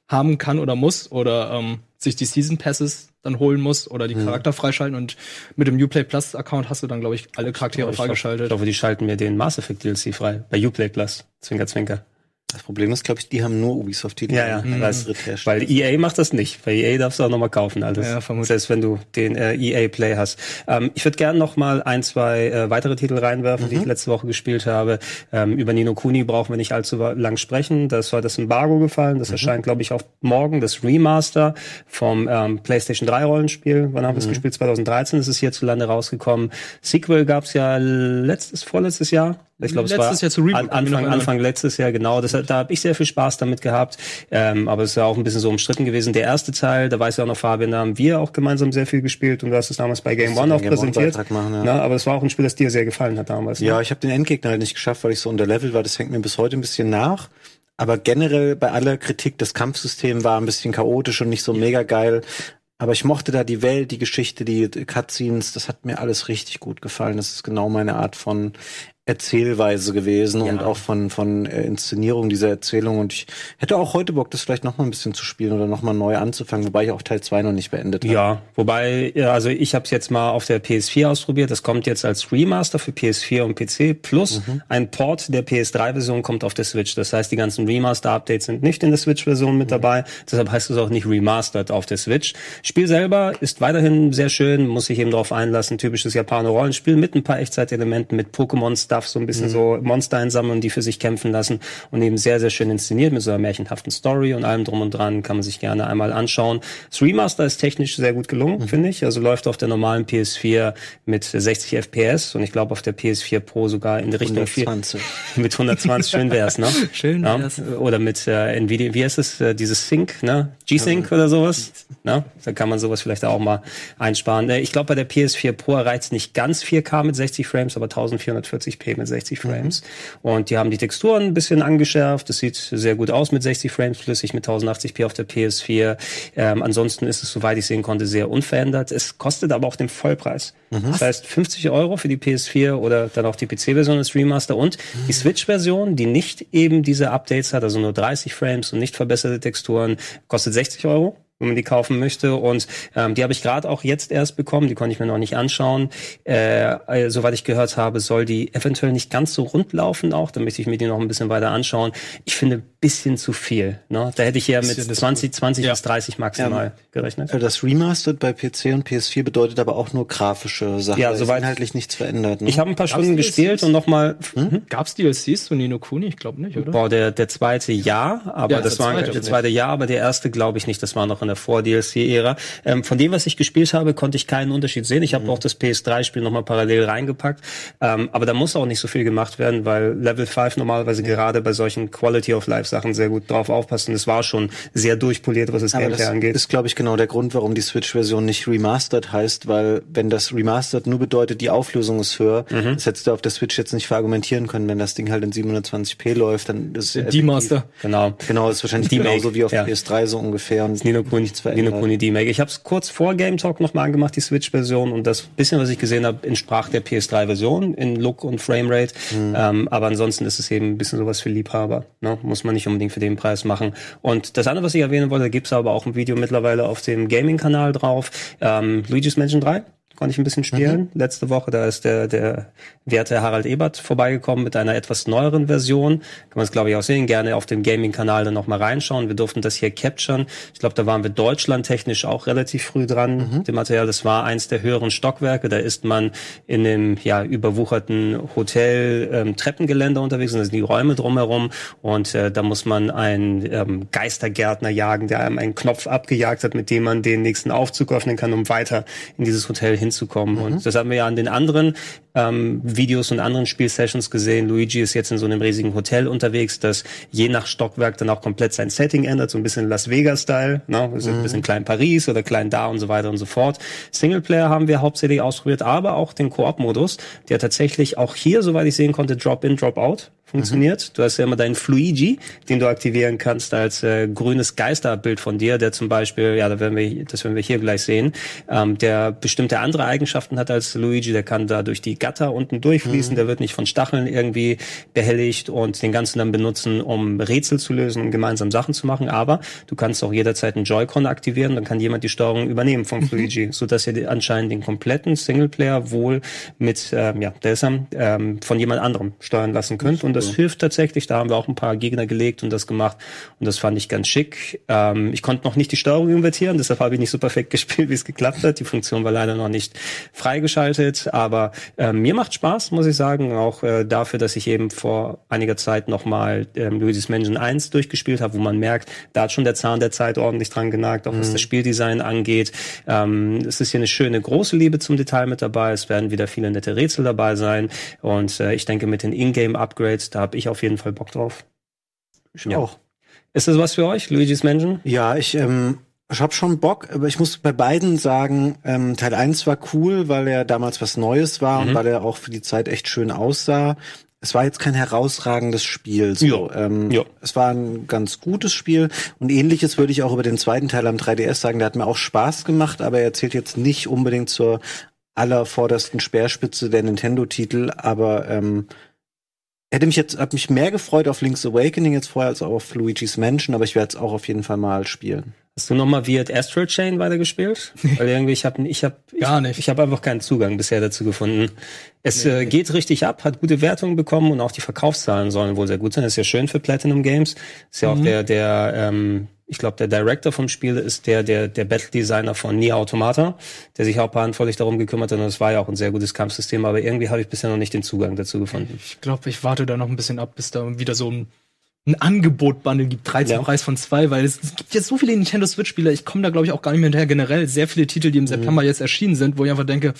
haben kann oder muss oder ähm, sich die Season Passes dann holen muss oder die Mhm. Charakter freischalten und mit dem Uplay Plus Account hast du dann, glaube ich, alle Charaktere Ich freigeschaltet. ich hoffe, die schalten mir den Mass Effect DLC frei. Bei Uplay Plus. Zwinker, zwinker. Das Problem ist, glaube ich, die haben nur Ubisoft-Titel. Ja, ja, Mhm. weiß. Dritthersteller. Weil EA macht das nicht. Bei EA darfst du auch nochmal kaufen alles. Ja, vermutlich. Selbst wenn du den äh, EA Play hast. Ähm, ich würde gerne noch mal ein, zwei äh, weitere Titel reinwerfen, die ich letzte Woche gespielt habe. Ähm, über Nino Kuni brauchen wir nicht allzu lang sprechen. Das war das Embargo gefallen. Das erscheint, glaube ich, auch morgen. Das Remaster vom ähm, PlayStation 3 Rollenspiel. Wann haben wir es gespielt? 2013 ist es hierzulande rausgekommen. Sequel gab es ja letztes, vorletztes Jahr. Ich glaube, es war Letztes Jahr zu Reboot, Anfang. Anfang letztes Jahr, genau. Das, da habe ich sehr viel Spaß damit gehabt. Ähm, aber es ist ja auch ein bisschen so umstritten gewesen. Der erste Teil, da weiß ja auch noch Fabian, da haben wir auch gemeinsam sehr viel gespielt und du hast es damals bei Game One auch Game One präsentiert. Beitrag machen, ja. Na, aber es war auch ein Spiel, das dir sehr gefallen hat damals. ne? Ja, ich habe den Endgegner halt nicht geschafft, weil ich so unter Level war. Das hängt mir bis heute ein bisschen nach. Aber generell bei aller Kritik, das Kampfsystem war ein bisschen chaotisch und nicht so mega geil. Aber ich mochte da die Welt, die Geschichte, die Cutscenes, das hat mir alles richtig gut gefallen. Das ist genau meine Art von Erzählweise gewesen Ja. und auch von, von äh, Inszenierung dieser Erzählung. Und ich hätte auch heute Bock, das vielleicht noch mal ein bisschen zu spielen oder noch mal neu anzufangen, wobei ich auch Teil 2 noch nicht beendet habe. Ja, wobei, ja, also ich habe es jetzt mal auf der PS4 ausprobiert. Das kommt jetzt als Remaster für PS4 und PC plus Mhm. ein Port der PS3-Version kommt auf der Switch. Das heißt, die ganzen Remaster-Updates sind nicht in der Switch-Version Mhm. mit dabei. Deshalb heißt es auch nicht remastered auf der Switch. Spiel selber ist weiterhin sehr schön, muss sich eben darauf einlassen. Typisches Japaner-Rollenspiel mit ein paar Echtzeit-Elementen, mit Pokémon-Stuff, so ein bisschen Mhm. so Monster einsammeln, die für sich kämpfen lassen und eben sehr, sehr schön inszeniert mit so einer märchenhaften Story und allem drum und dran. Kann man sich gerne einmal anschauen. Das Remaster ist technisch sehr gut gelungen, finde ich. Also läuft auf der normalen PS4 mit 60 FPS und ich glaube auf der PS4 Pro sogar in Richtung 4 120. *laughs* mit 120 schön wär's, ne? *laughs* Schön ja? wär's. Oder mit äh, Nvidia, wie heißt es, äh, dieses Sync, ne? G-Sync oder sowas, ne? Da kann man sowas vielleicht auch mal einsparen. Äh, ich glaube, bei der PS4 Pro erreicht nicht ganz 4K mit 60 Frames, aber 1440p mit 60 Frames. Und die haben die Texturen ein bisschen angeschärft. Das sieht sehr gut aus mit 60 Frames flüssig mit 1080p auf der PS4. Ähm, ansonsten ist es, soweit ich sehen konnte, sehr unverändert. Es kostet aber auch den Vollpreis. Das heißt 50 Euro für die PS4 oder dann auch die PC-Version des Remaster und die Switch-Version, die nicht eben diese Updates hat, also nur 30 Frames und nicht verbesserte Texturen, kostet 60 Euro. Wenn man die kaufen möchte. Und ähm, die habe ich gerade auch jetzt erst bekommen, die konnte ich mir noch nicht anschauen. Äh, äh, soweit ich gehört habe, soll die eventuell nicht ganz so rund laufen auch. Da möchte ich mir die noch ein bisschen weiter anschauen. Ich finde bisschen zu viel. Ne? Da hätte ich ja mit 20, 20 ja. bis 30 maximal ja. gerechnet. Äh, das Remastered bei PC und PS4 bedeutet aber auch nur grafische Sachen. Ja, soweit inhaltlich nichts verändert. Ne? Ich habe ein paar Gab's Stunden gespielt und nochmal. Hm? hm? Gab's DLCs zu Nino Kuni? Ich glaube nicht, oder? Boah, der der zweite ja, aber ja, das war zweite der zweite ja, aber der erste glaube ich nicht. Das war noch in der Vor-DLC-Ära. Ähm, von dem, was ich gespielt habe, konnte ich keinen Unterschied sehen. Ich habe mhm. auch das PS3-Spiel nochmal parallel reingepackt. Ähm, aber da muss auch nicht so viel gemacht werden, weil Level 5 normalerweise ja. gerade bei solchen Quality of Life Sachen sehr gut drauf aufpasst. Und es war schon sehr durchpoliert, was das aber Gameplay angeht. Das ist, glaube ich, genau der Grund, warum die Switch-Version nicht remastered heißt, weil wenn das remastered nur bedeutet, die Auflösung ist höher, mhm. das hättest du auf der Switch jetzt nicht verargumentieren können. Wenn das Ding halt in 720p läuft, dann ist es Die Master. Genau. Genau, das ist wahrscheinlich genauso wie auf ja. PS3 so ungefähr. Und Nino Kuni, Nino Kuni D-Make. Ich habe es kurz vor Game Talk nochmal angemacht, die Switch-Version, und das bisschen, was ich gesehen habe, entsprach der PS3-Version in Look und Framerate. Mhm. Ähm, aber ansonsten ist es eben ein bisschen sowas für Liebhaber. Ne? Muss man nicht unbedingt für den Preis machen. Und das andere, was ich erwähnen wollte, gibt's aber auch ein Video mittlerweile auf dem Gaming-Kanal drauf. Ähm, Luigi's Mansion 3 konnte ich ein bisschen spielen. Mhm. Letzte Woche, da ist der, der werte Harald Ebert vorbeigekommen mit einer etwas neueren Version. Kann man es, glaube ich, auch sehen. Gerne auf dem Gaming-Kanal dann nochmal reinschauen. Wir durften das hier capturen. Ich glaube, da waren wir deutschlandtechnisch auch relativ früh dran. Mhm. Dem Material, das war eins der höheren Stockwerke. Da ist man in dem ja überwucherten Hotel ähm, Treppengeländer unterwegs. Und da sind die Räume drumherum. Und äh, da muss man einen ähm, Geistergärtner jagen, der einem einen Knopf abgejagt hat, mit dem man den nächsten Aufzug öffnen kann, um weiter in dieses Hotel hin hinzukommen. Mhm. Und das haben wir ja an den anderen ähm, Videos und anderen Spielsessions gesehen. Luigi ist jetzt in so einem riesigen Hotel unterwegs, das je nach Stockwerk dann auch komplett sein Setting ändert, so ein bisschen Las Vegas-Style, ne? Also mhm. ein bisschen klein Paris oder klein da und so weiter und so fort. Singleplayer haben wir hauptsächlich ausprobiert, aber auch den Koop-Modus, der tatsächlich auch hier, soweit ich sehen konnte, Drop-in, Drop-out funktioniert. Mhm. Du hast ja immer deinen Fluigi, den du aktivieren kannst als äh, grünes Geisterbild von dir, der zum Beispiel, ja, da werden wir, das werden wir hier gleich sehen, ähm, der bestimmte andere Eigenschaften hat als Luigi. Der kann da durch die Gatter unten durchfließen. Mhm. Der wird nicht von Stacheln irgendwie behelligt und den ganzen dann benutzen, um Rätsel zu lösen und gemeinsam Sachen zu machen. Aber du kannst auch jederzeit einen Joy-Con aktivieren, dann kann jemand die Steuerung übernehmen Fluigi, mhm. so dass ihr anscheinend den kompletten Singleplayer wohl mit, ähm, ja, Delsam, ähm, von jemand anderem steuern lassen könnt. Und das hilft tatsächlich. Da haben wir auch ein paar Gegner gelegt und das gemacht. Und das fand ich ganz schick. Ähm, ich konnte noch nicht die Steuerung invertieren, deshalb habe ich nicht so perfekt *laughs* gespielt, wie es geklappt hat. Die Funktion war leider noch nicht freigeschaltet. Aber äh, mir macht Spaß, muss ich sagen. Auch äh, dafür, dass ich eben vor einiger Zeit nochmal ähm, Luigi's Mansion 1 durchgespielt habe, wo man merkt, da hat schon der Zahn der Zeit ordentlich dran genagt, auch was mhm. das Spieldesign angeht. Ähm, es ist hier eine schöne große Liebe zum Detail mit dabei. Es werden wieder viele nette Rätsel dabei sein. Und äh, ich denke, mit den Ingame-Upgrades, da habe ich auf jeden Fall Bock drauf. Ich ja. auch. Ist das was für euch, Luigi's Mansion? Ja, ich ähm, ich habe schon Bock, aber ich muss bei beiden sagen, ähm, Teil 1 war cool, weil er damals was Neues war mhm. und weil er auch für die Zeit echt schön aussah. Es war jetzt kein herausragendes Spiel. So. Ähm, ja. Es war ein ganz gutes Spiel. Und ähnliches würde ich auch über den zweiten Teil am 3DS sagen. Der hat mir auch Spaß gemacht, aber er zählt jetzt nicht unbedingt zur allervordersten Speerspitze der Nintendo-Titel. Aber ähm, hätte mich jetzt, hat mich mehr gefreut auf Link's Awakening jetzt vorher als auf Luigi's Mansion, aber ich werde es auch auf jeden Fall mal spielen. Hast du nochmal Weird Astral Chain weitergespielt? Weil irgendwie ich habe ich hab, gar nicht. Ich, ich habe einfach keinen Zugang bisher dazu gefunden. Es nee, äh, geht richtig ab, hat gute Wertungen bekommen und auch die Verkaufszahlen sollen wohl sehr gut sein. Das ist ja schön für Platinum Games. Ist ja mhm. auch der der ähm, ich glaube, der Director vom Spiel ist der, der, der Battle-Designer von Nier Automata, der sich auch verantwortlich darum gekümmert hat. Und es war ja auch ein sehr gutes Kampfsystem, aber irgendwie habe ich bisher noch nicht den Zugang dazu gefunden. Ich glaube, ich warte da noch ein bisschen ab, bis da wieder so ein, ein Angebot-Bundle gibt, 13 ja. Preis von zwei, weil es, es gibt jetzt so viele Nintendo Switch-Spieler, ich komme da, glaube ich, auch gar nicht mehr hinterher. Generell sehr viele Titel, die im September mhm. jetzt erschienen sind, wo ich einfach denke,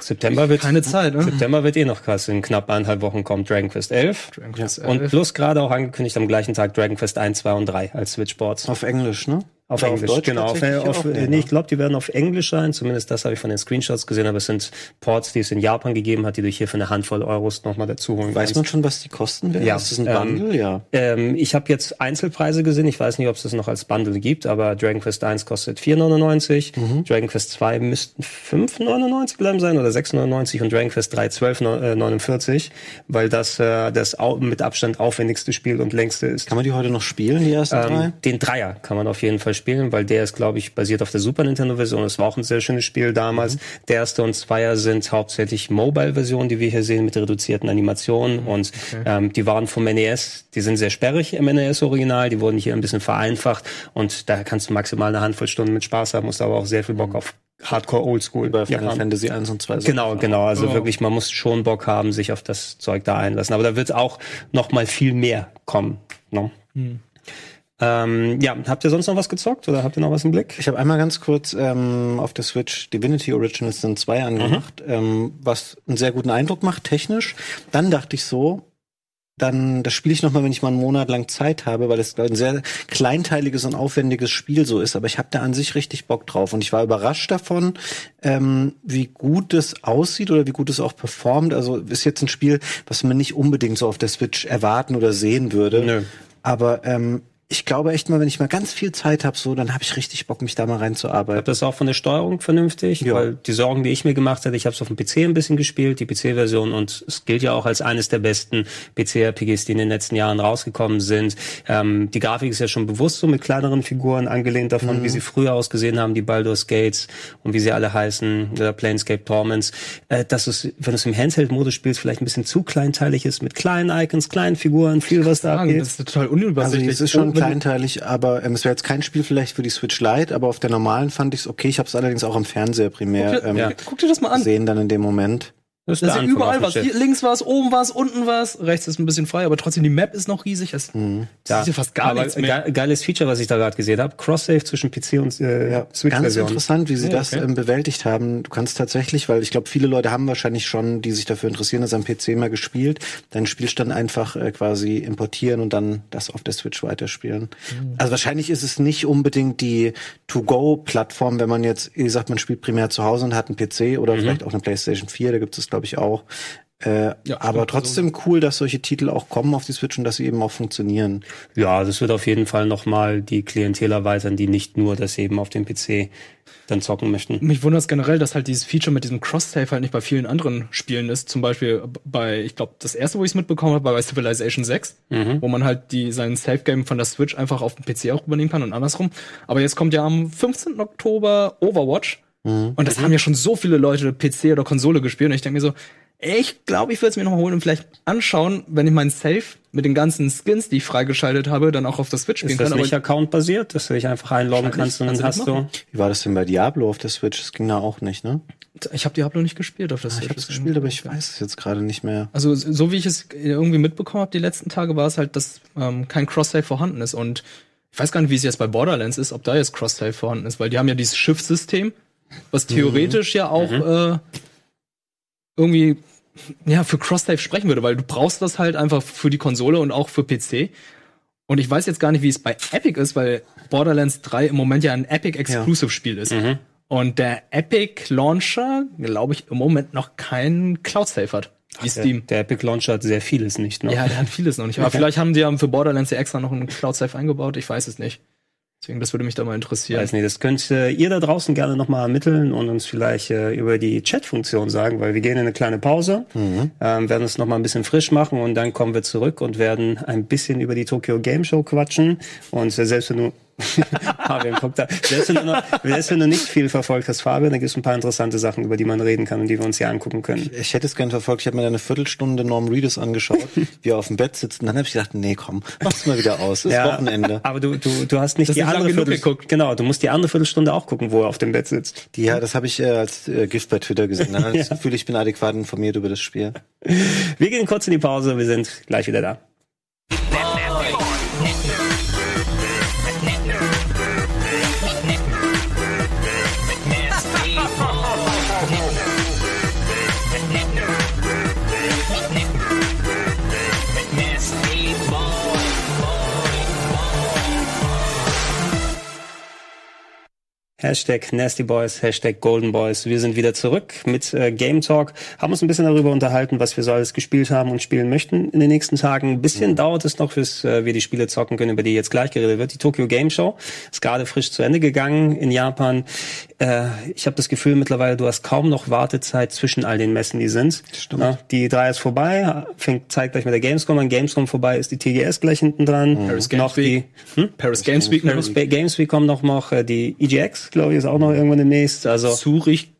September wird keine Zeit. Ne? September wird eh noch krass. In knapp eineinhalb Wochen kommt Dragon Quest 11. Dragon Quest 11. Und plus gerade auch angekündigt am gleichen Tag Dragon Quest 1, 2 und 3 als Switchboards. Auf Englisch, ne? Auf Oder Englisch, auf genau. Auf, auf, nee, nee, ich glaube, die werden auf Englisch sein. Zumindest das habe ich von den Screenshots gesehen. Aber es sind Ports, die es in Japan gegeben hat, die du hier für eine Handvoll Euros nochmal dazu holen Weiß kannst. man schon, was die kosten werden? Ja. Ist das ein Bundle? Ähm, ja. Ähm, ich habe jetzt Einzelpreise gesehen. Ich weiß nicht, ob es das noch als Bundle gibt, aber Dragon Quest 1 kostet 4,99. Mhm. Dragon Quest 2 müssten 5,99 bleiben sein oder 6,99 und Dragon Quest 3 12,49, weil das äh, das mit Abstand aufwendigste Spiel und längste ist. Kann man die heute noch spielen, die ersten ähm, drei? Den Dreier kann man auf jeden Fall spielen, weil der ist, glaube ich, basiert auf der Super Nintendo-Version. Das war auch ein sehr schönes Spiel damals. Mhm. Der erste und Zweier sind hauptsächlich Mobile-Versionen, die wir hier sehen, mit reduzierten Animationen. Mhm. Und okay. ähm, die waren vom NES, die sind sehr sperrig im NES-Original, die wurden hier ein bisschen vereinfacht. Und da kannst du maximal eine Handvoll Stunden mit Spaß haben, musst aber auch sehr viel Bock mhm. auf Hardcore Oldschool. Bei Final Japan. Fantasy 1 und 2. Genau, genau. Also oh. wirklich, man muss schon Bock haben, sich auf das Zeug da einlassen. Aber da wird auch noch mal viel mehr kommen. No? Hm. Ähm, ja, habt ihr sonst noch was gezockt oder habt ihr noch was im Blick? Ich habe einmal ganz kurz ähm, auf der Switch Divinity Originals Sin 2 angemacht, mhm. ähm, was einen sehr guten Eindruck macht, technisch. Dann dachte ich so, dann das spiele ich noch mal, wenn ich mal einen Monat lang Zeit habe, weil es ein sehr kleinteiliges und aufwendiges Spiel so ist. Aber ich habe da an sich richtig Bock drauf und ich war überrascht davon, ähm, wie gut es aussieht oder wie gut es auch performt. Also ist jetzt ein Spiel, was man nicht unbedingt so auf der Switch erwarten oder sehen würde. Nö. Aber ähm, ich glaube echt mal, wenn ich mal ganz viel Zeit habe, so, dann habe ich richtig Bock, mich da mal reinzuarbeiten. Habt das auch von der Steuerung vernünftig? Ja. Weil die Sorgen, die ich mir gemacht hatte, ich habe es auf dem PC ein bisschen gespielt, die PC-Version, und es gilt ja auch als eines der besten PC-RPGs, die in den letzten Jahren rausgekommen sind. Ähm, die Grafik ist ja schon bewusst so mit kleineren Figuren angelehnt davon, mhm. wie sie früher ausgesehen haben, die Baldur's Gates und wie sie alle heißen, oder Planescape Torments. Äh, dass es, wenn du es im Handheld-Modus spielst, vielleicht ein bisschen zu kleinteilig ist, mit kleinen Icons, kleinen Figuren, viel was da abgeht. Das ist total unübersichtlich. Also, es ist schon kleinteilig, aber ähm, es wäre jetzt kein Spiel vielleicht für die Switch Lite, aber auf der normalen fand ich es okay. Ich habe es allerdings auch am Fernseher primär guck dir, ähm, ja. guck dir das mal an. sehen dann in dem Moment. Das ist, das ist überall was. Hier links was, oben was, unten was, rechts ist ein bisschen frei, aber trotzdem die Map ist noch riesig. Das, mhm. das ist ja fast gar aber nichts mehr. Geiles Feature, was ich da gerade gesehen habe. Cross-Save zwischen PC und äh, ja, Switch. Ganz interessant, wie sie ja, das ähm, bewältigt haben. Du kannst tatsächlich, weil ich glaube, viele Leute haben wahrscheinlich schon, die sich dafür interessieren, das am PC mal gespielt, deinen Spielstand einfach äh, quasi importieren und dann das auf der Switch weiterspielen. Mhm. Also wahrscheinlich ist es nicht unbedingt die To-Go-Plattform, wenn man jetzt, wie gesagt, man spielt primär zu Hause und hat einen PC oder mhm. vielleicht auch eine PlayStation 4, da gibt es glaube ich auch. Äh, ja, aber trotzdem so. cool, dass solche Titel auch kommen auf die Switch und dass sie eben auch funktionieren. Ja, das wird auf jeden Fall nochmal die Klientel erweitern, die nicht nur das eben auf dem PC dann zocken möchten. Mich wundert es generell, dass halt dieses Feature mit diesem Cross-Save halt nicht bei vielen anderen Spielen ist. Zum Beispiel bei, ich glaube, das erste, wo ich es mitbekommen habe, war bei Civilization 6, mhm. wo man halt die, sein Save-Game von der Switch einfach auf dem PC auch übernehmen kann und andersrum. Aber jetzt kommt ja am 15. Oktober Overwatch. Mhm. Und das haben ja schon so viele Leute PC oder Konsole gespielt. Und ich denke mir so, ich glaube, ich würde es mir nochmal holen und vielleicht anschauen, wenn ich meinen Safe mit den ganzen Skins, die ich freigeschaltet habe, dann auch auf der Switch spielen kann. Ist das nicht Account-basiert, dass du dich einfach einloggen kannst und dann hast du... Wie war das denn bei Diablo auf der Switch? Das ging da auch nicht, ne? Ich habe Diablo nicht gespielt auf der ah, Switch. Ich habe es gespielt, aber ich weiß es jetzt gerade nicht mehr. Also so wie ich es irgendwie mitbekommen habe die letzten Tage, war es halt, dass ähm, kein Cross-Save vorhanden ist. Und ich weiß gar nicht, wie es jetzt bei Borderlands ist, ob da jetzt Cross-Save vorhanden ist, weil die haben ja dieses Schiffssystem, was theoretisch mhm. ja auch mhm. äh, irgendwie ja, für Cross-Save sprechen würde, weil du brauchst das halt einfach für die Konsole und auch für PC. Und ich weiß jetzt gar nicht, wie es bei Epic ist, weil Borderlands 3 im Moment ja ein Epic-Exclusive-Spiel ist. Mhm. Und der Epic Launcher, glaube ich, im Moment noch keinen Cloud-Save hat. Wie Steam. Der, der, Epic Launcher hat sehr vieles nicht noch. Ja, der hat vieles noch nicht. Aber okay. *laughs* vielleicht haben die ja für Borderlands ja extra noch einen Cloud-Save eingebaut. Ich weiß es nicht. Deswegen, das würde mich da mal interessieren. Weiß nicht, das könnt ihr da draußen gerne nochmal ermitteln und uns vielleicht äh, über die Chat-Funktion sagen, weil wir gehen in eine kleine Pause, mhm. ähm, werden es nochmal ein bisschen frisch machen und dann kommen wir zurück und werden ein bisschen über die Tokyo Game Show quatschen. Und äh, selbst wenn du *laughs* Fabian guckt da. Selbst wenn, du noch, selbst wenn du nicht viel verfolgt hast, Fabian, da gibt es ein paar interessante Sachen, über die man reden kann und die wir uns hier angucken können. Ich, ich hätte es gerne verfolgt. Ich habe mir eine Viertelstunde Norm Reedus angeschaut, *laughs* wie er auf dem Bett sitzt. Und dann habe ich gedacht, nee, komm, mach's mal wieder aus. Es ist ja, Wochenende. Aber du, du, du hast nicht das die andere Viertelstunde. Genau, du musst die andere Viertelstunde auch gucken, wo er auf dem Bett sitzt. Die, ja, das habe ich äh, als äh, Gift bei Twitter gesehen. Dann habe ich das *laughs* Gefühl, ich bin adäquat informiert über das Spiel. Wir gehen kurz in die Pause. Wir sind gleich wieder da. Hashtag Nasty Boys, Hashtag Golden Boys. Wir sind wieder zurück mit äh, Game Talk, haben uns ein bisschen darüber unterhalten, was wir so alles gespielt haben und spielen möchten in den nächsten Tagen. Ein bisschen mhm. dauert es noch, bis äh, wir die Spiele zocken können, über die jetzt gleich geredet wird. Die Tokyo Game Show ist gerade frisch zu Ende gegangen in Japan. äh, ich habe das Gefühl mittlerweile, du hast kaum noch Wartezeit zwischen all den Messen, die sind. Stimmt. Ja, die drei ist vorbei, fängt zeigt gleich mit der Gamescom an. Gamescom vorbei ist die TGS gleich hinten dran. Paris Games noch die hm? Paris Games Week Paris Games Week kommt noch noch. äh, Die EGX, glaube ich, ist auch noch irgendwann demnächst. Also Zurich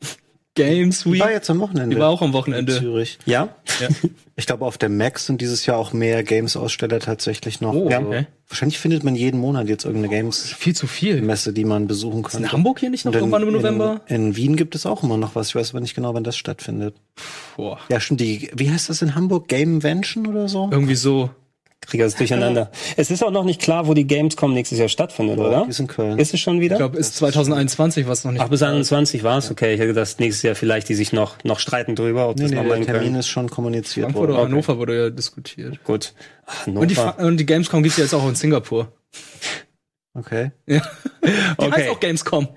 Games Week. Die war jetzt am Wochenende. Die war auch am in Wochenende. Zürich. ja, *laughs* Ich glaube, auf der Max sind dieses Jahr auch mehr Games-Aussteller tatsächlich noch. Oh, Ja. okay. Wahrscheinlich findet man jeden Monat jetzt irgendeine Games-Messe, Viel zu viel. die man besuchen kann. In Hamburg hier nicht noch in- irgendwann im November? In, in Wien gibt es auch immer noch was. Ich weiß aber nicht genau, wann das stattfindet. Boah. Ja, stimmt. Die, wie heißt das in Hamburg? Gamevention oder so? Irgendwie so. Kriege das durcheinander. es ist auch noch nicht klar, wo die Gamescom nächstes Jahr stattfindet, oder? Die ist in Köln. Ist es schon wieder? Ich glaube, ist 2021, was noch nicht. Ach, bis 21 war es? Okay, ich hätte gedacht, nächstes Jahr vielleicht die sich noch, noch streiten drüber, ob nee, das nee, nochmal der in Termin Köln. ist schon kommuniziert Frankfurt oder worden. Hannover wurde ja diskutiert. Gut. Ach, Und die, und die Gamescom gibt's ja jetzt auch in Singapur. Okay. Ja. *laughs* Die Okay. heißt auch Gamescom.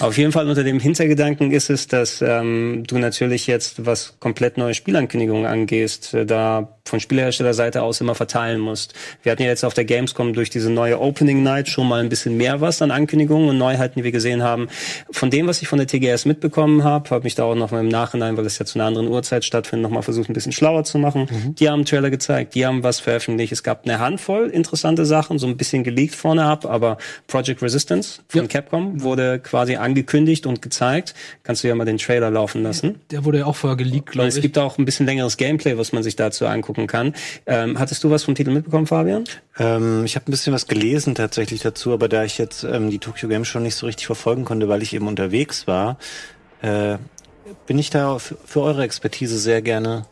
Auf jeden Fall unter dem Hintergedanken ist es, dass ähm, du natürlich jetzt, was komplett neue Spielankündigungen angehst, äh, da von Spielherstellerseite aus immer verteilen musst. Wir hatten ja jetzt auf der Gamescom durch diese neue Opening Night schon mal ein bisschen mehr was an Ankündigungen und Neuheiten, die wir gesehen haben. Von dem, was ich von der TGS mitbekommen habe, habe mich da auch noch mal im Nachhinein, weil es ja zu einer anderen Uhrzeit stattfindet, noch mal versucht, ein bisschen schlauer zu machen. Die haben einen Trailer gezeigt, die haben was veröffentlicht. Es gab eine Handvoll interessante Sachen, so ein bisschen geleakt vorne ab, aber Project Resistance von Ja. Capcom wurde quasi angekündigt und gezeigt. Kannst du ja mal den Trailer laufen lassen. Der wurde ja auch vorher geleakt, Und glaube es ich. gibt auch ein bisschen längeres Gameplay, was man sich dazu angucken kann. Ähm, hattest du was vom Titel mitbekommen, Fabian? Ähm, ich habe ein bisschen was gelesen tatsächlich dazu, aber da ich jetzt ähm, die Tokyo Games schon nicht so richtig verfolgen konnte, weil ich eben unterwegs war, äh, bin ich da für, für eure Expertise sehr gerne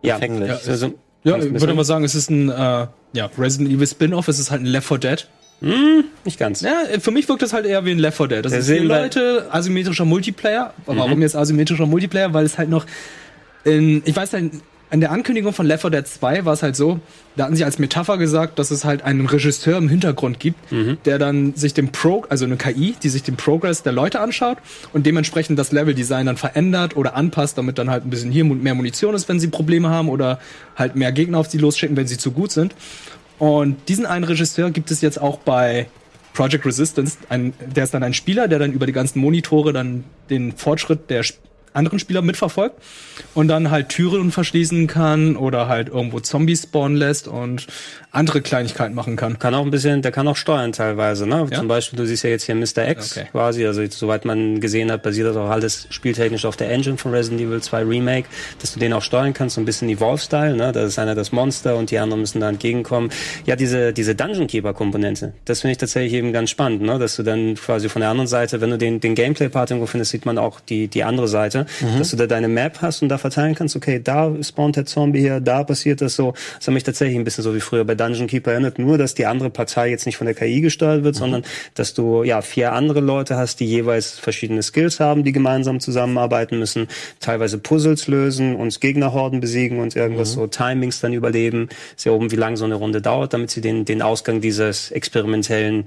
empfänglich. Ja, also, ja, ich würde mal sagen, es ist ein äh, ja, Resident Evil Spin-off, es ist halt ein Left 4 Dead. Nicht ganz. Ja, für mich wirkt das halt eher wie ein Left 4 Dead. Das ist vier Leute, asymmetrischer Multiplayer. Warum jetzt asymmetrischer Multiplayer? Weil es halt noch in, ich weiß halt, in der Ankündigung von Left 4 Dead 2 war es halt so, da hatten sie als Metapher gesagt, dass es halt einen Regisseur im Hintergrund gibt, der dann sich den Pro, also eine KI, die sich den Progress der Leute anschaut und dementsprechend das Leveldesign dann verändert oder anpasst, damit dann halt ein bisschen hier mehr Munition ist, wenn sie Probleme haben oder halt mehr Gegner auf sie losschicken, wenn sie zu gut sind. Und diesen einen Regisseur gibt es jetzt auch bei Project Resistance. Ein, der ist dann ein Spieler, der dann über die ganzen Monitore dann den Fortschritt der Sp- anderen Spieler mitverfolgt und dann halt Türen verschließen kann oder halt irgendwo Zombies spawnen lässt und andere Kleinigkeiten machen kann. Kann auch ein bisschen, der kann auch steuern teilweise, ne? Ja? Zum Beispiel, du siehst ja jetzt hier Mr. X Okay. quasi, also soweit man gesehen hat, basiert das auch alles spieltechnisch auf der Engine von Resident Evil 2 Remake, dass du den auch steuern kannst, so ein bisschen Evolve-Style, ne? Da ist einer das Monster und die anderen müssen da entgegenkommen. Ja, diese, diese Dungeon Keeper-Komponente, das finde ich tatsächlich eben ganz spannend, ne? Dass du dann quasi von der anderen Seite, wenn du den, den Gameplay-Part irgendwo findest, sieht man auch die, die andere Seite, dass du da deine Map hast und da verteilen kannst, okay, da spawnt der Zombie hier, da passiert das so. Das hat mich tatsächlich ein bisschen so wie früher bei Dungeon Keeper erinnert, nur dass die andere Partei jetzt nicht von der KI gesteuert wird, sondern dass du ja vier andere Leute hast, die jeweils verschiedene Skills haben, die gemeinsam zusammenarbeiten müssen, teilweise Puzzles lösen und Gegnerhorden besiegen und irgendwas so Timings dann überleben. Ist ja oben, wie lang so eine Runde dauert, damit sie den, den Ausgang dieses experimentellen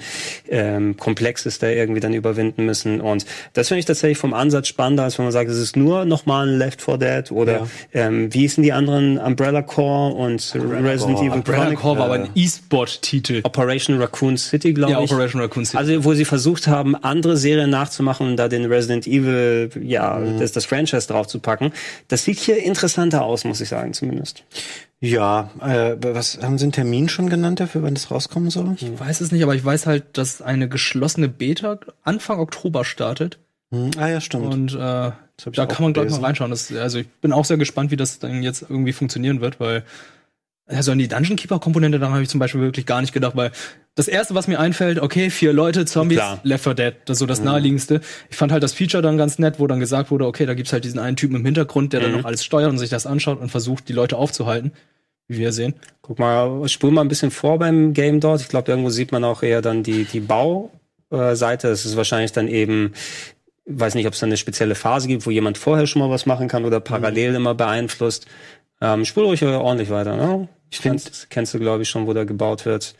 ähm, Komplexes da irgendwie dann überwinden müssen. Und das finde ich tatsächlich vom Ansatz spannender, als wenn man sagt, es ist nur nochmal ein Left 4 Dead oder Ja. ähm, wie hießen die anderen Umbrella Core und Resident Core. Evil Umbrella Chronic- Core war aber ein E-Sport-Titel. Operation Raccoon City, glaube Ja, ich. Operation Raccoon City. Also, wo sie versucht haben, andere Serien nachzumachen und da den Resident Evil, ja, das, das Franchise draufzupacken. Das sieht hier interessanter aus, muss ich sagen, zumindest. Ja, äh, was haben Sie einen Termin schon genannt dafür, wann das rauskommen soll? ich weiß es nicht, aber ich weiß halt, dass eine geschlossene Beta Anfang Oktober startet. Hm, ah ja, stimmt. Und äh, da kann man gleich mal reinschauen. Das, also ich bin auch sehr gespannt, wie das dann jetzt irgendwie funktionieren wird, weil also an die Dungeon Keeper Komponente, daran habe ich zum Beispiel wirklich gar nicht gedacht, weil das erste, was mir einfällt, okay, vier Leute, Zombies, Klar. Left 4 Dead, das ist so das naheliegendste. Ich fand halt das Feature dann ganz nett, wo dann gesagt wurde, okay, da gibt's halt diesen einen Typen im Hintergrund, der dann noch alles steuert und sich das anschaut und versucht, die Leute aufzuhalten, wie wir sehen. Guck mal, spul mal ein bisschen vor beim Game dort. Ich glaube, irgendwo sieht man auch eher dann die, die Bauseite. Es ist wahrscheinlich dann eben, weiß nicht, ob es dann eine spezielle Phase gibt, wo jemand vorher schon mal was machen kann oder parallel immer beeinflusst. Ähm, spul ruhig ordentlich weiter, ne? Ich finde, kennst du, glaube ich, schon, wo da gebaut wird.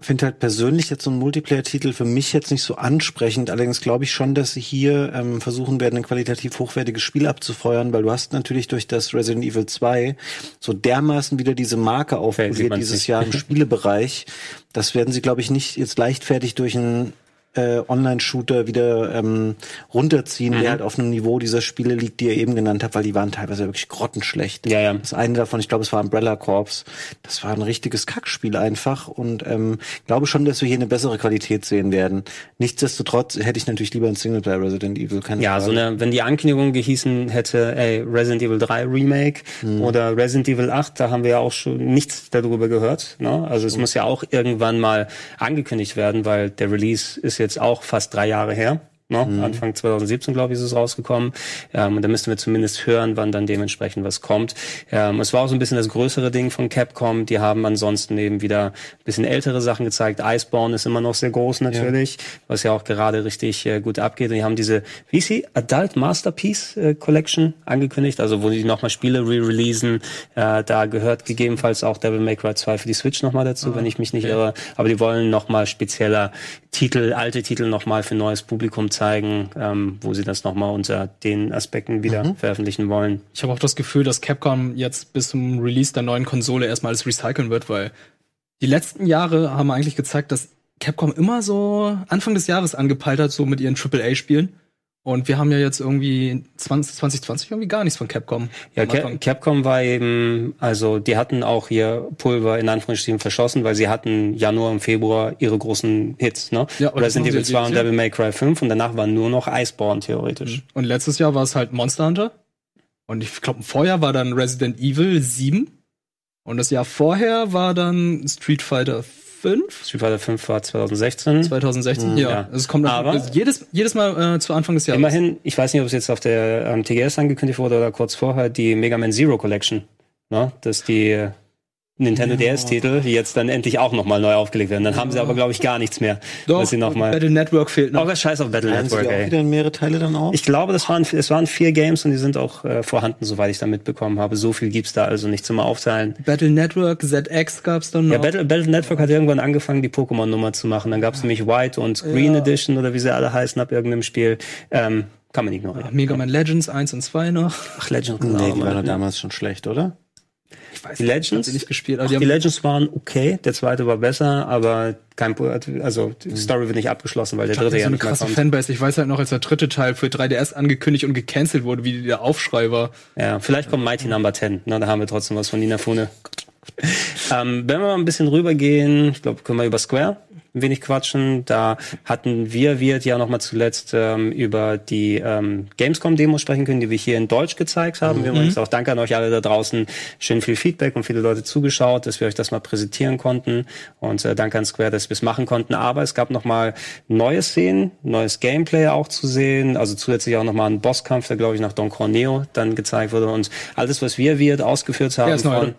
finde halt persönlich jetzt so ein Multiplayer-Titel für mich jetzt nicht so ansprechend. Allerdings glaube ich schon, dass sie hier ähm, versuchen werden, ein qualitativ hochwertiges Spiel abzufeuern, weil du hast natürlich durch das Resident Evil 2 so dermaßen wieder diese Marke aufpoliert dieses nicht. Jahr im *laughs* Spielebereich. Das werden sie, glaube ich, nicht jetzt leichtfertig durch ein äh, Online-Shooter wieder ähm, runterziehen, Mhm. der halt auf einem Niveau dieser Spiele liegt, die ihr eben genannt habt, weil die waren teilweise wirklich grottenschlecht. Ja, ja. Das eine davon, ich glaube, es war Umbrella Corps. Das war ein richtiges Kackspiel einfach und ähm, glaube schon, dass wir hier eine bessere Qualität sehen werden. Nichtsdestotrotz hätte ich natürlich lieber ein Singleplayer Resident Evil. Keine Ja, so eine, wenn die Ankündigung gehießen hätte, ey, Resident Evil 3 Remake Mhm. oder Resident Evil 8, da haben wir ja auch schon nichts darüber gehört. Ne? Also es muss ja auch irgendwann mal angekündigt werden, weil der Release ist jetzt auch fast drei Jahre her. Ne? Mhm. Anfang 2017, glaube ich, ist es rausgekommen. Ähm, und da müssten wir zumindest hören, wann dann dementsprechend was kommt. Ähm, es war auch so ein bisschen das größere Ding von Capcom. Die haben ansonsten eben wieder ein bisschen ältere Sachen gezeigt. Iceborne ist immer noch sehr groß natürlich, was ja auch gerade richtig äh, gut abgeht. Und die haben diese, wie ist sie, Adult Masterpiece äh, Collection angekündigt, also wo die nochmal Spiele re-releasen. Äh, da gehört gegebenenfalls auch Devil May Cry 2 für die Switch nochmal dazu, wenn ich mich nicht irre. Aber die wollen nochmal spezieller Titel, alte Titel nochmal für neues Publikum zeigen, ähm, wo sie das nochmal unter den Aspekten wieder veröffentlichen wollen. Ich habe auch das Gefühl, dass Capcom jetzt bis zum Release der neuen Konsole erstmal alles recyceln wird, weil die letzten Jahre haben eigentlich gezeigt, dass Capcom immer so Anfang des Jahres angepeilt hat, so mit ihren AAA-Spielen. Und wir haben ja jetzt irgendwie 20, 2020 irgendwie gar nichts von Capcom. Ja. Capcom war eben, also die hatten auch hier Pulver in Anführungsstrichen verschossen, weil sie hatten Januar und Februar ihre großen Hits, ne? Ja, machen sie Evil 2 und. Devil May Cry 5 und danach war nur noch Iceborne theoretisch. Und letztes Jahr war es halt Monster Hunter. Und ich glaube, vorher war dann Resident Evil 7. Und das Jahr vorher war dann Street Fighter 5. Street Fighter 5 war 2016. 2016, ja. ja. Also es kommt Aber- also jedes, jedes Mal äh, zu Anfang des Jahres. Immerhin, ich weiß nicht, ob es jetzt auf der ähm, TGS angekündigt wurde oder kurz vorher, die Mega Man Zero Collection. Ne? Dass die Nintendo DS-Titel, die jetzt dann endlich auch nochmal neu aufgelegt werden. Dann haben sie aber, glaube ich, gar nichts mehr. Doch, dass sie noch mal Battle Network fehlt noch. Auch das Scheiß auf Battle sie Network, die auch ey. wieder mehrere Teile dann auf? Ich glaube, das waren, es waren vier Games und die sind auch äh, vorhanden, soweit ich da mitbekommen habe. So viel gibt's da also nicht zum Aufteilen. Battle Network, ZX gab's dann noch. Ja, Battle, Battle Network hat irgendwann angefangen, die Pokémon-Nummer zu machen. Dann gab's nämlich White und Green Ja. Edition oder wie sie alle heißen ab irgendeinem Spiel. Ähm, kann man ignorieren. Mega Man Legends 1 und 2 noch. Ach, Legends, nee, genau. die waren damals schon schlecht, oder? Ich weiß Die Legends? Ich sie nicht gespielt. Ach, Also die die Legends waren okay, der zweite war besser, aber kein, Po- also die Story wird nicht abgeschlossen, weil der dritte so ja eine nicht mehr krasse kommt. Fanbase. Ich weiß halt noch, als der dritte Teil für 3DS angekündigt und gecancelt wurde, wie der Aufschrei war. Ja, vielleicht kommt Mighty Number 10. Na, da haben wir trotzdem was von Nina Fune. Ähm, wenn wir mal ein bisschen rübergehen, ich glaube, können wir über Square ein wenig quatschen. Da hatten wir, wird ja noch mal zuletzt ähm, über die ähm, Gamescom-Demo sprechen können, die wir hier in Deutsch gezeigt haben. Übrigens auch danke an euch alle da draußen. Schön viel Feedback und viele Leute zugeschaut, dass wir euch das mal präsentieren konnten. Und äh, danke an Square, dass wir es machen konnten. Aber es gab noch mal neue Szenen, neues Gameplay auch zu sehen. Also zusätzlich auch noch mal ein Bosskampf, der glaube ich nach Don Corneo dann gezeigt wurde. Und alles, was wir wird ausgeführt haben. Der ist neu, von-?